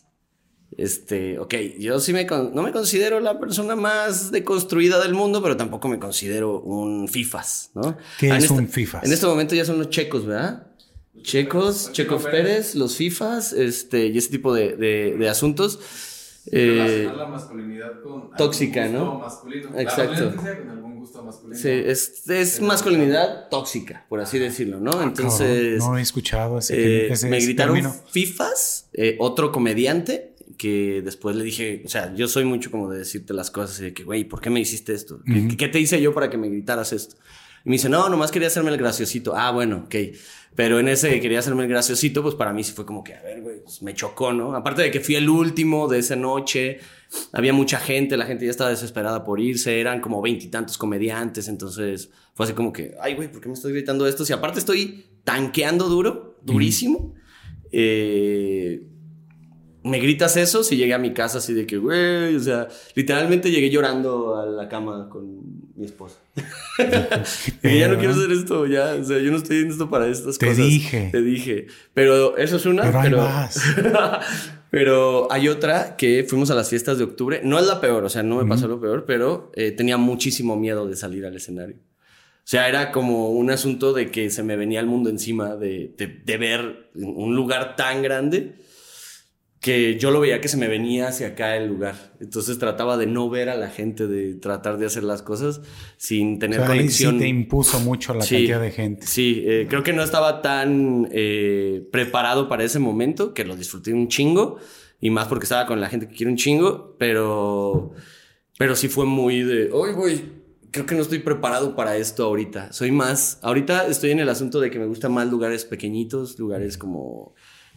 Este, ok, yo sí me no me considero la persona más deconstruida del mundo, pero tampoco me considero un FIFAs, ¿no?
¿Qué es un FIFAs?
En este momento ya son los checos, ¿verdad? Checos, Checo Pérez, los FIFAs, este, y ese tipo de, de, asuntos.
Eh, la masculinidad con
tóxica, ¿no?
Masculino.
Exacto.
Con algún gusto masculino.
Sí, es, es masculinidad tóxica, por así decirlo, ¿no? Entonces.
No, he escuchado ese,
eh, Me gritaron FIFAs, eh, otro comediante que después le dije, o sea, yo soy mucho como de decirte las cosas de que, güey, ¿por qué me hiciste esto? ¿Qué, te hice yo para que me gritaras esto? Y me dice, no, nomás quería hacerme el graciosito. Ah, bueno, ok. Pero en ese quería hacerme el graciosito, pues para mí sí fue como que, a ver, güey, pues me chocó, ¿no? Aparte de que fui el último de esa noche, había mucha gente, la gente ya estaba desesperada por irse, eran como veintitantos comediantes, entonces fue así como que, ay, güey, ¿por qué me estás gritando esto? Si aparte estoy tanqueando duro, durísimo, eh me gritas eso si llegué a mi casa así de que, güey, o sea, literalmente llegué llorando a la cama con mi esposa. y [LAUGHS] ya no quiero hacer esto, ya, o sea, yo no estoy en esto para estas
Te
cosas.
dije.
Te dije. Pero eso es una,
Pero
pero,
vas. [LAUGHS]
pero hay otra que fuimos a las fiestas de octubre. No es la peor, o sea, no me pasó lo peor, pero eh, tenía muchísimo miedo de salir al escenario. O sea, era como un asunto de que se me venía el mundo encima de, de, de ver un lugar tan grande que yo lo veía que se me venía hacia acá el lugar. Entonces trataba de no ver a la gente, de tratar de hacer las cosas sin
O
tener
sea, ahí
conexión.
sí te impuso mucho la
Sí.
cantidad de gente.
Sí, eh, creo que no estaba tan eh, preparado para ese momento, que lo disfruté un chingo, y más porque estaba con la gente que quiere un chingo, pero, pero sí fue muy de, oye, güey, creo que no estoy preparado para esto ahorita. Soy más, ahorita estoy en el asunto de que me gustan más lugares pequeñitos, lugares como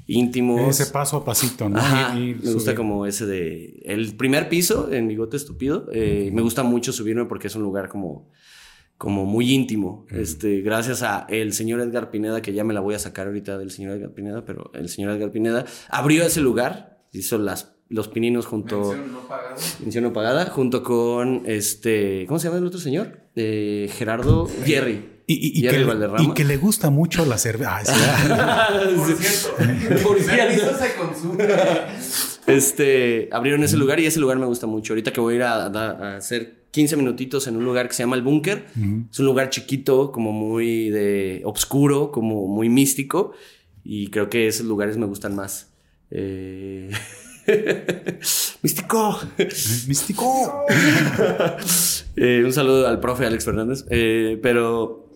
íntimos.
Ese paso a pasito, ¿no?
Ajá,
Ir- ir
me gusta como ese de el primer piso en Bigote Estúpido. eh, me gusta mucho subirme porque es un lugar como, como muy íntimo. Este, gracias a el señor Edgar Pineda, que ya me la voy a sacar ahorita del señor Edgar Pineda, pero el señor Edgar Pineda abrió ese lugar, hizo las, los pininos junto
Mención no pagada.
mención no pagada, junto con este, ¿cómo se llama el otro señor? Eh, Gerardo Jerry.
Y, y- y
Jerry
que,
Valderrama.
y que le gusta mucho la cerveza. Ah, sí, [LAUGHS]
Por cierto,
Por
el
cierto.
piso se consume.
Este, abrieron ese lugar y ese lugar me gusta mucho. Ahorita que voy a ir a, a- a hacer 15 minutitos en un lugar que se llama El Búnker. Es un lugar chiquito, como muy de obscuro, como muy místico. Y creo que esos lugares me gustan más. Eh, [LAUGHS] místico.
Místico. [LAUGHS]
Eh, un saludo al profe Alex Fernández. Eh, pero,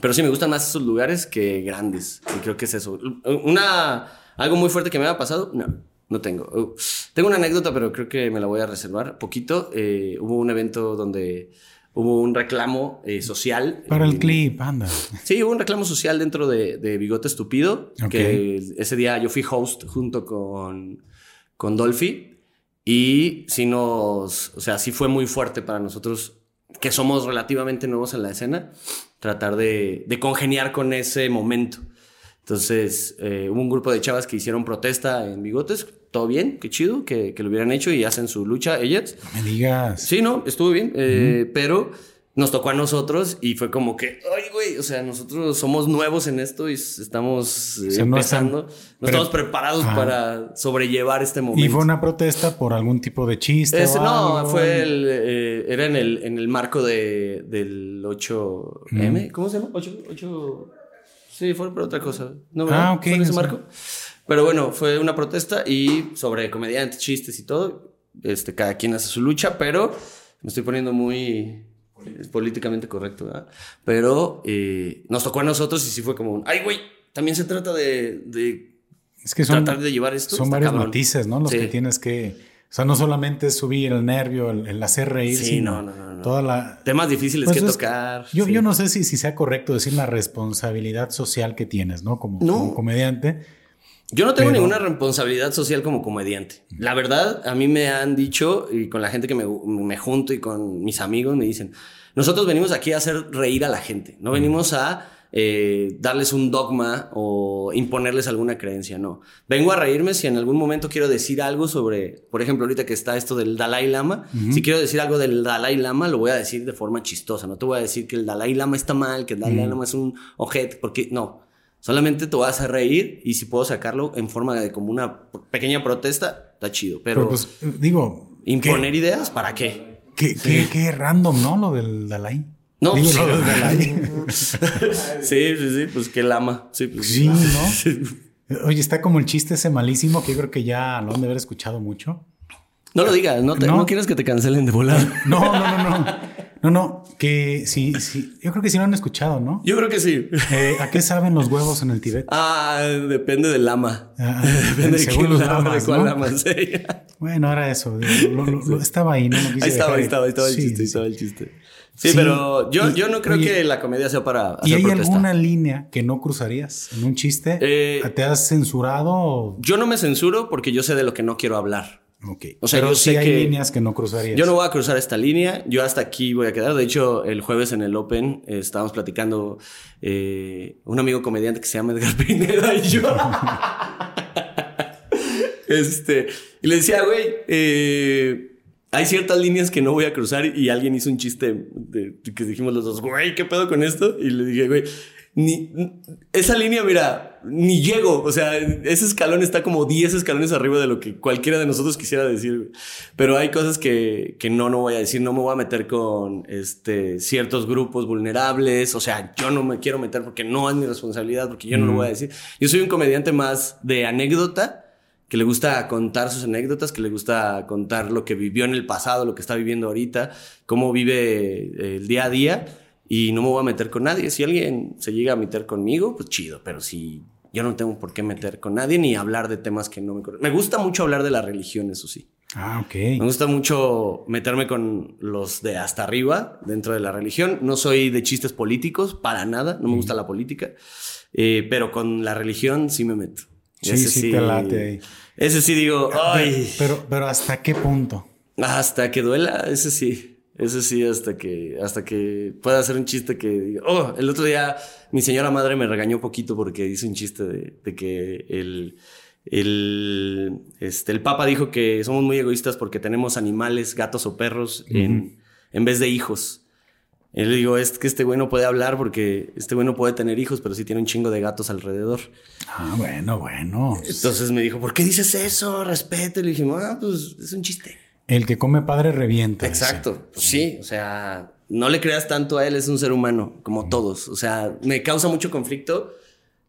pero sí, me gustan más esos lugares que grandes. Y creo que es eso. Una, algo muy fuerte que me ha pasado, no, no tengo. Uh, tengo una anécdota, pero creo que me la voy a reservar poquito. Eh, hubo un evento donde hubo un reclamo eh, social.
Para el clip, anda.
Sí, hubo un reclamo social dentro de, de Bigote Estúpido.
Ok.
Que ese día yo fui host junto con, con Dolphy. Y sí nos. O sea, sí fue muy fuerte para nosotros, que somos relativamente nuevos en la escena, tratar de, de congeniar con ese momento. Entonces, eh, hubo un grupo de chavas que hicieron protesta en Bigotes. Todo bien, qué chido que, que lo hubieran hecho y hacen su lucha ellas.
No me digas.
Sí, no, estuvo bien, eh, pero nos tocó a nosotros y fue como que, ay, güey, o sea, nosotros somos nuevos en esto y estamos eh,
O sea, no
empezando,
están
no
pre-
estamos preparados
Ajá.
para sobrellevar este momento.
Y fue una protesta por algún tipo de chiste.
Ese-
o
no,
algo.
fue el, eh, era en el, en el marco de, del 8M, ¿cómo se llama? 8, 8, sí, fue por otra cosa. No, ¿verdad?
Ah, ok,
¿Fue en ese marco? Pero bueno, fue una protesta y sobre comediantes, chistes y todo. Este, cada quien hace su lucha, pero me estoy poniendo muy políticamente correcto, ¿verdad? Pero eh, nos tocó a nosotros y sí fue como un, ay, güey, también se trata de, de
Es que son,
tratar de llevar esto.
son varios
cabrón.
matices, ¿no? Los
Sí.
que tienes que. O sea, no solamente es subir el nervio, el, el hacer reír,
Sí,
sino
no, no, no, no.
toda la.
Temas difíciles
Pues
que
es-
tocar.
Yo,
sí.
yo no sé si, si sea correcto decir la responsabilidad social que tienes, ¿no? Como,
No.
como comediante.
Yo no tengo
Pero-
ninguna responsabilidad social como comediante. La verdad, a mí me han dicho, y con la gente que me, me junto y con mis amigos, me dicen, nosotros venimos aquí a hacer reír a la gente, no venimos a eh, darles un dogma o imponerles alguna creencia, no. Vengo a reírme si en algún momento quiero decir algo sobre, por ejemplo, ahorita que está esto del Dalai Lama, si quiero decir algo del Dalai Lama, lo voy a decir de forma chistosa, no te voy a decir que el Dalai Lama está mal, que el Dalai Lama es un ojete, porque no. Solamente te vas a reír y si puedo sacarlo en forma de como una pequeña protesta, está chido. Pero,
Pero, pues, digo.
imponer ideas, ¿para qué?
Qué, qué, qué random, ¿no? Lo del Dalai.
No,
del Dalai. [LAUGHS]
sí, sí, sí, pues que lama. Sí, pues,
Sí, ¿no? [LAUGHS] Oye, está como el chiste ese malísimo que yo creo que ya lo han de haber escuchado mucho.
No lo digas, no, te-
No.
no quieres que te cancelen de volar. [LAUGHS]
No, no, no, no. No, no, que sí, sí. Yo creo que sí lo han escuchado, ¿no?
Yo creo que sí.
Eh, ¿A qué saben los huevos en el Tibet?
Ah, depende del lama.
Ah,
Depende de
los
lama,
lamas,
de cuál
¿no?
lama.
Bueno, era eso. digo, lo- lo- lo- estaba ahí, ¿no?
Ahí estaba, ahí estaba, ahí estaba el
Sí,
chiste,
sí.
estaba el chiste. Sí,
Sí,
pero yo,
y-
yo no creo
oye,
que la comedia sea para
¿Y
hacer
hay
protesta.
alguna línea que no cruzarías en un chiste?
Eh,
¿Te has censurado? o-
Yo no me censuro porque yo sé de lo que no quiero hablar.
Ok.
O sea,
Pero
yo
sí
sé
hay
que-
líneas que no cruzarías.
Yo no voy a cruzar esta línea, yo hasta aquí voy a quedar. De hecho, el jueves en el Open eh, estábamos platicando un amigo comediante que se llama Edgar [LAUGHS] Pineda y yo. [LAUGHS] Este, y le decía, güey, eh, hay ciertas líneas que no voy a cruzar y alguien hizo un chiste de, que dijimos los dos, güey, ¿qué pedo con esto? Y le dije, güey, ni, esa línea, mira, ni llego. O sea, ese escalón está como 10 escalones arriba de lo que cualquiera de nosotros quisiera decir. Pero hay cosas que, que no, no voy a decir. No me voy a meter con este, ciertos grupos vulnerables. O sea, yo no me quiero meter porque no es mi responsabilidad, porque yo no lo voy a decir. Yo soy un comediante más de anécdota que le gusta contar sus anécdotas, que le gusta contar lo que vivió en el pasado, lo que está viviendo ahorita, cómo vive el día a día y no me voy a meter con nadie. Si alguien se llega a meter conmigo, pues chido, pero si yo no tengo por qué meter con nadie ni hablar de temas que no me... Me gusta mucho hablar de la religión, eso sí.
Ah, ok.
Me gusta mucho meterme con los de hasta arriba dentro de la religión. No soy de chistes políticos, para nada, no me gusta la política, eh, pero con la religión sí me meto.
Sí, sí, te late ahí.
Ese sí digo, ay.
Pero, pero ¿hasta qué punto?
Hasta que duela, ese sí. Eso sí, hasta que, hasta que pueda hacer un chiste que diga, oh, el otro día mi señora madre me regañó poquito porque hice un chiste de, que el, el, este, el Papa dijo que somos muy egoístas porque tenemos animales, gatos o perros en, en vez de hijos. Y le digo, es que este güey no puede hablar porque este güey no puede tener hijos, pero sí tiene un chingo de gatos alrededor.
Ah, bueno, bueno.
Entonces me dijo, ¿por qué dices eso? Respeto. Y le dije, ah, pues es un chiste.
El que come padre revienta.
Exacto. Pues sí, o sea, no le creas tanto a él, es un ser humano, como todos. O sea, me causa mucho conflicto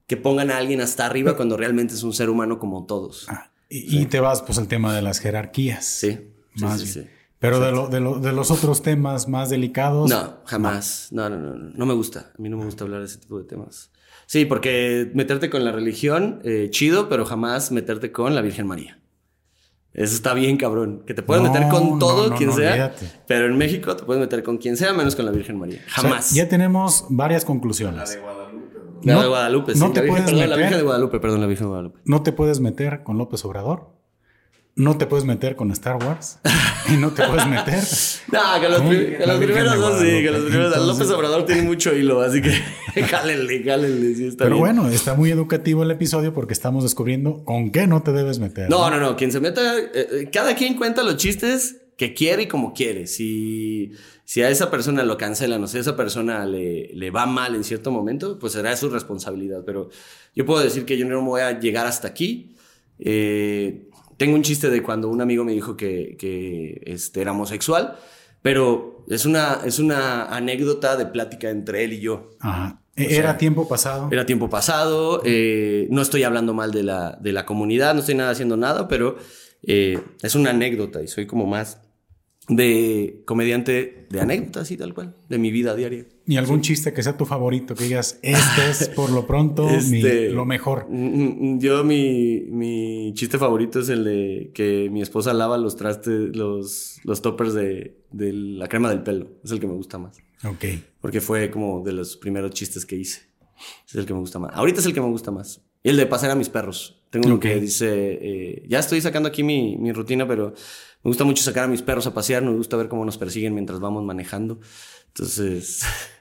que pongan a alguien hasta arriba cuando realmente es un ser humano como todos.
Ah, y, te vas pues al tema de las jerarquías.
Sí.
Más sí, sí, Pero de, de, los otros temas más delicados.
No, jamás. No. no, no, no, me gusta. A mí no me gusta hablar de ese tipo de temas. Sí, porque meterte con la religión, eh, chido, pero jamás meterte con la Virgen María. Eso está bien, cabrón. Que te puedes meter con todo, quien sea. Pero en México te puedes meter con quien sea, menos con la Virgen María. Jamás.
ya tenemos varias conclusiones.
La de Guadalupe.
La de Guadalupe,
no te puedes
meter, la Virgen de Guadalupe, perdón, la Virgen de Guadalupe.
No te puedes meter con López Obrador no te puedes meter con Star Wars [LAUGHS] y no te puedes meter.
no, que los, primeros dos sí, que los primeros. López Obrador tiene mucho hilo, así que [LAUGHS] [LAUGHS] jálenle, jálenle. Sí está
Pero bueno, está muy educativo el episodio porque estamos descubriendo con qué no te debes meter.
No, no, no. Quien se meta, eh, eh, cada quien cuenta los chistes que quiere y como quiere. Si, si a esa persona lo cancelan o si a esa persona le, le va mal en cierto momento, pues será su responsabilidad. Pero yo puedo decir que yo no me voy a llegar hasta aquí. Eh, tengo un chiste de cuando un amigo me dijo que, que este, era homosexual, pero es una, es una anécdota de plática entre él y yo.
Ajá. ¿Era tiempo pasado?
Era tiempo pasado. Eh, no estoy hablando mal de la, de la comunidad, no estoy nada haciendo nada, pero eh, es una anécdota y soy como más de comediante de anécdotas y tal cual, de mi vida diaria.
¿Y algún chiste que sea tu favorito? Que digas, este es [LAUGHS] por lo pronto este, lo mejor.
Mm, mm, yo, mi, mi, chiste favorito es el de que mi esposa lava los trastes, los, los toppers de, de, la crema del pelo. Es el que me gusta más.
Ok.
Porque fue como de los primeros chistes que hice. Es el que me gusta más. Ahorita es el que me gusta más. Y el de pasar a mis perros. Tengo uno que dice, eh, ya estoy sacando aquí mi, mi rutina, pero me gusta mucho sacar a mis perros a pasear, me gusta ver cómo nos persiguen mientras vamos manejando. Entonces, [LAUGHS]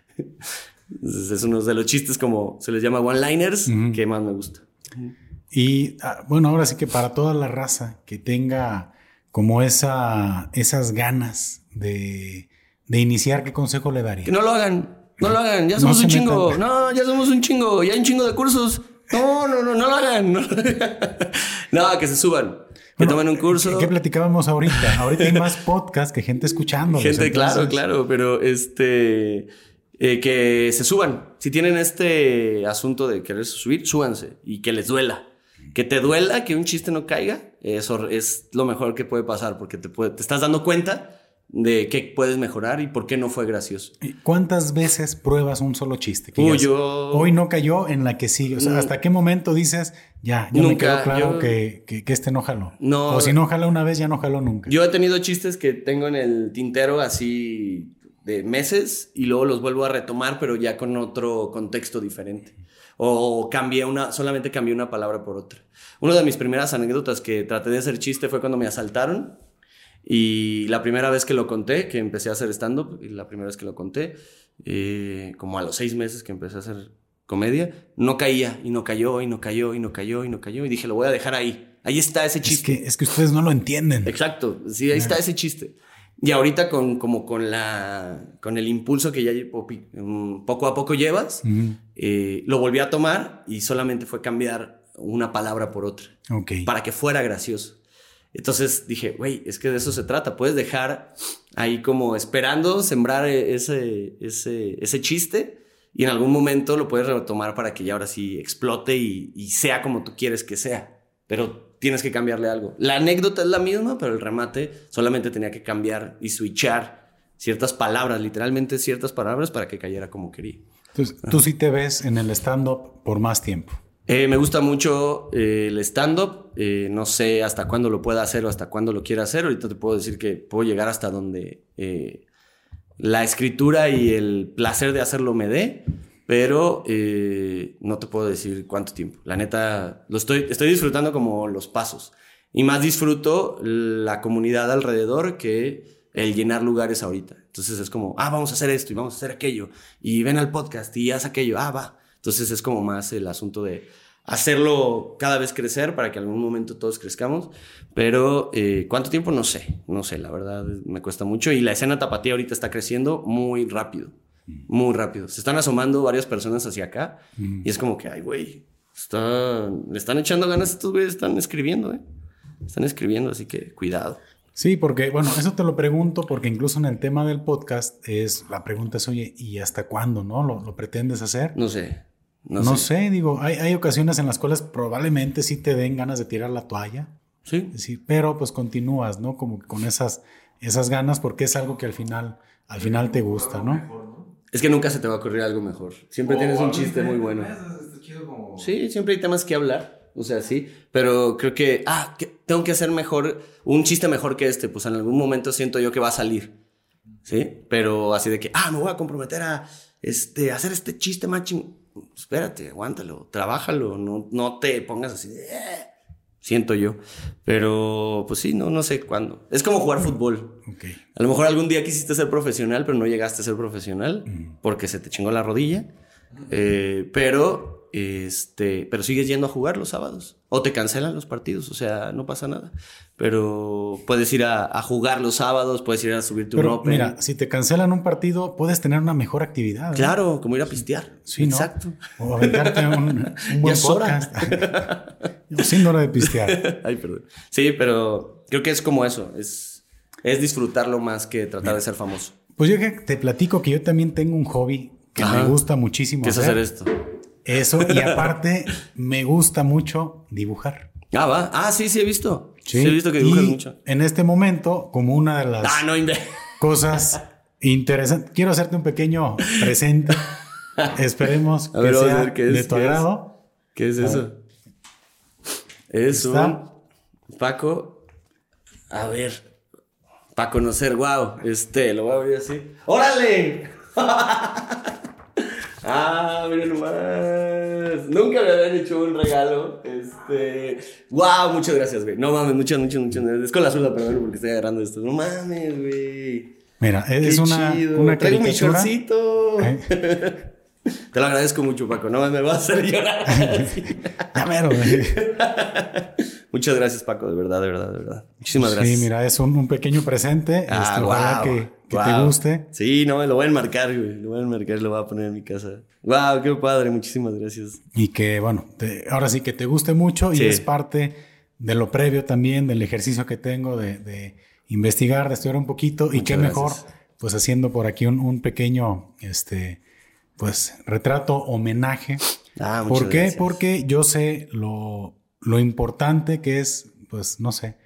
es uno de los chistes como se les llama one-liners que más me gusta.
Y ah, bueno, ahora sí que para toda la raza que tenga como esa, esas ganas de, de iniciar, ¿qué consejo le daría?
Que no lo hagan, no lo hagan, ya somos un chingo, no, ya somos un chingo, ya hay un chingo de cursos. No, no, no, no lo hagan. no [LAUGHS] que se suban que tomen un curso.
¿Qué platicábamos ahorita? Ahorita hay más podcast que gente escuchando.
Gente, claro, claro, pero este. Eh, que se suban. Si tienen este asunto de querer subir, súbanse y que les duela. Que te duela que un chiste no caiga, eso es lo mejor que puede pasar porque te, te estás dando cuenta de qué puedes mejorar y por qué no fue gracioso.
¿Cuántas veces pruebas un solo chiste?
Yo...
Hoy no cayó en la que sigue. O sea, ¿hasta qué momento dices, ya, ya me quedó claro que, que, este no jaló?
No.
O si no jaló una vez, ya no jaló nunca.
Yo he tenido chistes que tengo en el tintero así de meses y luego los vuelvo a retomar, pero ya con otro contexto diferente. O cambié una, solamente cambié una palabra por otra. Una de mis primeras anécdotas que traté de hacer chiste fue cuando me asaltaron y la primera vez que lo conté, que empecé a hacer stand-up, y la primera vez que lo conté, eh, como a los seis meses que empecé a hacer comedia, no caía y no cayó y no cayó y no cayó y no cayó y dije, lo voy a dejar ahí. Ahí está ese
Es
chiste.
que, es que ustedes no lo entienden.
Exacto, sí, ahí está ese chiste. Y ahorita con, como con la, con el impulso que ya mm, poco a poco llevas, eh, lo volví a tomar y solamente fue cambiar una palabra por otra
Ok.
para que fuera gracioso. Entonces dije, güey, es que de eso se trata. Puedes dejar ahí como esperando sembrar e- ese, ese, ese chiste y en algún momento lo puedes retomar para que ya ahora sí explote y, y sea como tú quieres que sea. Pero tienes que cambiarle algo. La anécdota es la misma, pero el remate solamente tenía que cambiar y switchar ciertas palabras, literalmente ciertas palabras para que cayera como quería.
Entonces, tú sí te ves en el stand-up por más tiempo.
Eh, me gusta mucho eh, el stand-up. Eh, no sé hasta cuándo lo pueda hacer o hasta cuándo lo quiera hacer. Ahorita te puedo decir que puedo llegar hasta donde la escritura y el placer de hacerlo me dé, pero eh, no te puedo decir cuánto tiempo. La neta, lo estoy, estoy disfrutando como los pasos. Y más disfruto la comunidad alrededor que el llenar lugares ahorita. Entonces es como, ah, vamos a hacer esto y vamos a hacer aquello. Y ven al podcast y haz aquello. Ah, va. Entonces es como más el asunto de hacerlo cada vez crecer para que algún momento todos crezcamos. Pero eh, cuánto tiempo no sé, no sé, la verdad me cuesta mucho. Y la escena tapatía ahorita está creciendo muy rápido, muy rápido. Se están asomando varias personas hacia acá y es como que, ay, güey, está, le están echando ganas estos güeyes, están escribiendo, ¿eh? Están escribiendo, así que cuidado.
Sí, porque, bueno, eso te lo pregunto porque incluso en el tema del podcast es, la pregunta es, oye, ¿y hasta cuándo, no? ¿Lo, lo pretendes hacer?
No sé. No,
No,
sé.
sé. digo, hay, hay ocasiones en las cuales probablemente sí te den ganas de tirar la toalla,
Sí.
sí, pero pues continúas, ¿no? Como que con esas, esas ganas porque es algo que al final, al final te gusta, ¿no?
Es que nunca se te va a ocurrir algo mejor. Siempre tienes un chiste muy bueno.
Está chido como...
Sí, siempre hay temas que hablar. O sea, sí. Pero creo que, ah, que tengo que hacer mejor, un chiste mejor que este. Pues en algún momento siento yo que va a salir. Sí. Pero así de que, ah, me voy a comprometer a este, hacer este chiste más Espérate, aguántalo, trabájalo. No, no te pongas así de, "Eh", Siento yo. Pero, pues sí, no, no sé cuándo. Es como jugar fútbol. A lo mejor algún día quisiste ser profesional, pero no llegaste a ser profesional porque se te chingó la rodilla. Eh, pero, este, pero sigues yendo a jugar los sábados. O te cancelan los partidos, o sea, no pasa nada. Pero puedes ir a, a jugar los sábados, puedes ir a subirte un
Pero
Open.
mira, si te cancelan un partido, puedes tener una mejor actividad. ¿no?
Claro, como ir a pistear.
Sí, ¿no?
Exacto.
O aventarte un, un [LAUGHS] buen podcast. [LAUGHS] Sin hora de pistear. [LAUGHS]
Ay, perdón. Sí, pero creo que es como eso. Es, es disfrutarlo más que tratar de ser famoso.
Pues yo que te platico que yo también tengo un hobby que
Ajá.
me gusta muchísimo.
¿Qué es hacer esto?
Eso, y aparte me gusta mucho dibujar.
Ah, va. Ah, sí, sí, he visto. Sí, he visto que dibujas
Y
mucho.
En este momento, como una de las
Ah, no,
cosas [LAUGHS] interesantes, quiero hacerte un pequeño presente. [LAUGHS] Esperemos
A ver,
que
a
sea
ver qué es,
de tu
qué es.
agrado.
¿Qué es eso? Es un Paco. A ver. Para conocer, wow. Este, lo voy a abrir así. ¡Órale! [LAUGHS] ah, mira nomás. Nunca me habían hecho un regalo. Este. Wow, muchas gracias, güey. No mames, muchas, muchas, muchas gracias. Es con la suela, pero porque estoy agarrando esto. No mames, güey.
Mira, es
Qué
una,
chido.
una
Traigo mi shortcito.
¿Eh? [LAUGHS]
Te lo agradezco mucho, Paco. No me vas a hacer llorar. [LAUGHS]
Ya mero, güey. [LAUGHS]
Muchas gracias, Paco, de verdad, de verdad, de verdad. Muchísimas gracias.
Sí, mira, es un, un pequeño presente.
Ah,
Este,
guau,
que, te guste.
Sí, no, lo voy a enmarcar, güey. Lo voy a enmarcar y lo voy a poner en mi casa. Wow, qué padre, muchísimas gracias.
Y que, bueno, te- ahora sí que te guste mucho y es parte de lo previo también, del ejercicio que tengo de, de investigar, de estudiar un poquito. y qué mejor, pues haciendo por aquí un, un pequeño, este, pues retrato, homenaje.
Ah,
¿Por qué?
gracias.
Porque yo sé lo, lo importante que es, pues, no sé,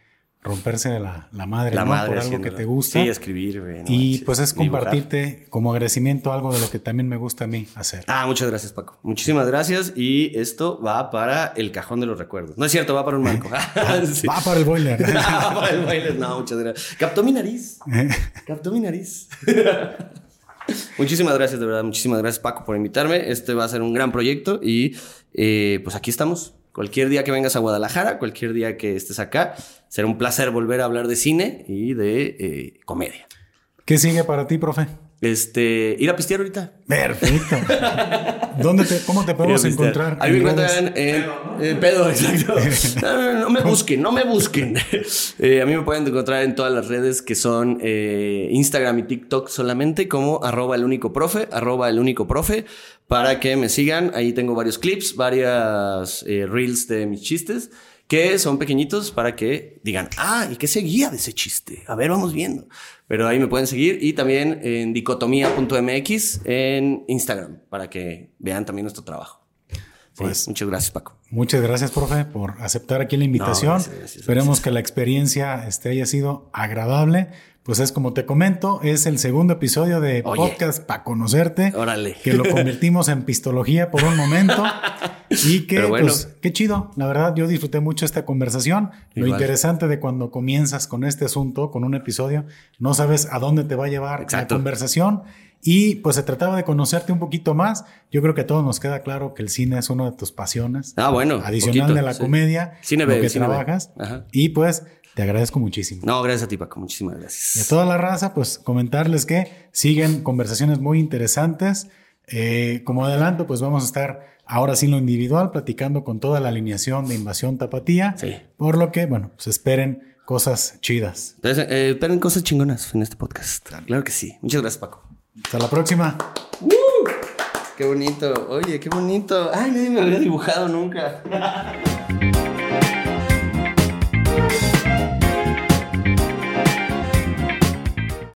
romperse la, la madre,
La
¿no?
madre
por algo que te gusta.
Sí, escribir, güey. no
y
manches.
pues es
Dibujar.
compartirte como agradecimiento algo de lo que también me gusta a mí hacer.
Ah, muchas gracias, Paco. Muchísimas gracias. Y esto va para el cajón de los recuerdos. No es cierto, va para un marco. [LAUGHS] Sí.
Va para el boiler. [LAUGHS]
Ah, para el baile. No, muchas gracias. Captó mi nariz.
¿Eh?
Captó mi nariz. [LAUGHS] muchísimas gracias, de verdad. Muchísimas gracias, Paco, por invitarme. Este va a ser un gran proyecto y eh, pues aquí estamos. Cualquier día que vengas a Guadalajara, cualquier día que estés acá, será un placer volver a hablar de cine y de eh, comedia.
¿Qué sigue para ti, profe?
Este, ir a pistear ahorita.
Perfecto. ¿Dónde te, ¿Cómo te podemos encontrar?
Ahí me
en
encuentran en, en pedo, exacto. [LAUGHS] No, no, no, no me busquen, no me busquen. [LAUGHS] Eh, a mí me pueden encontrar en todas las redes que son eh, Instagram y TikTok solamente como arroba el único profe, arroba el único profe, para que me sigan. Ahí tengo varios clips, varias eh, reels de mis chistes que son pequeñitos para que digan, ah, ¿y qué seguía de ese chiste? A ver, vamos viendo. Pero ahí me pueden seguir y también en dicotomía.mx en Instagram para que vean también nuestro trabajo. Sí,
Pues-
muchas gracias, Paco.
Muchas gracias, profe, por aceptar aquí la invitación.
gracias, gracias,
Esperemos
gracias.
que la experiencia este, haya sido agradable. Pues es como te comento, es el segundo episodio de
Oye.
podcast para conocerte.
Órale.
Que lo [LAUGHS] convertimos en pistología por un momento. y que,
bueno.
pues, qué chido. La verdad, yo disfruté mucho esta conversación. Lo interesante de cuando comienzas con este asunto, con un episodio, no sabes a dónde te va a llevar
Exacto.
la conversación. Y pues se trataba de conocerte un poquito más. Yo creo que a todos nos queda claro que el cine es una de tus pasiones.
Ah, bueno.
Adicional
poquito,
de la
sí.
comedia,
Cine
lo que
cine
trabajas.
Ajá.
Y pues te agradezco muchísimo.
No, gracias a ti, Paco. Muchísimas
De
gracias.
toda la raza, pues comentarles que siguen conversaciones muy interesantes. Eh, como adelanto, pues vamos a estar ahora sí en lo individual, platicando con toda la alineación de Invasión Tapatía.
Sí.
Por lo que, bueno, pues esperen cosas chidas.
Entonces, eh, esperen cosas chingonas en este podcast. Claro que sí. Muchas gracias, Paco.
Hasta la próxima.
Qué bonito. Oye, qué bonito. Ay, nadie me había dibujado nunca. [LAUGHS]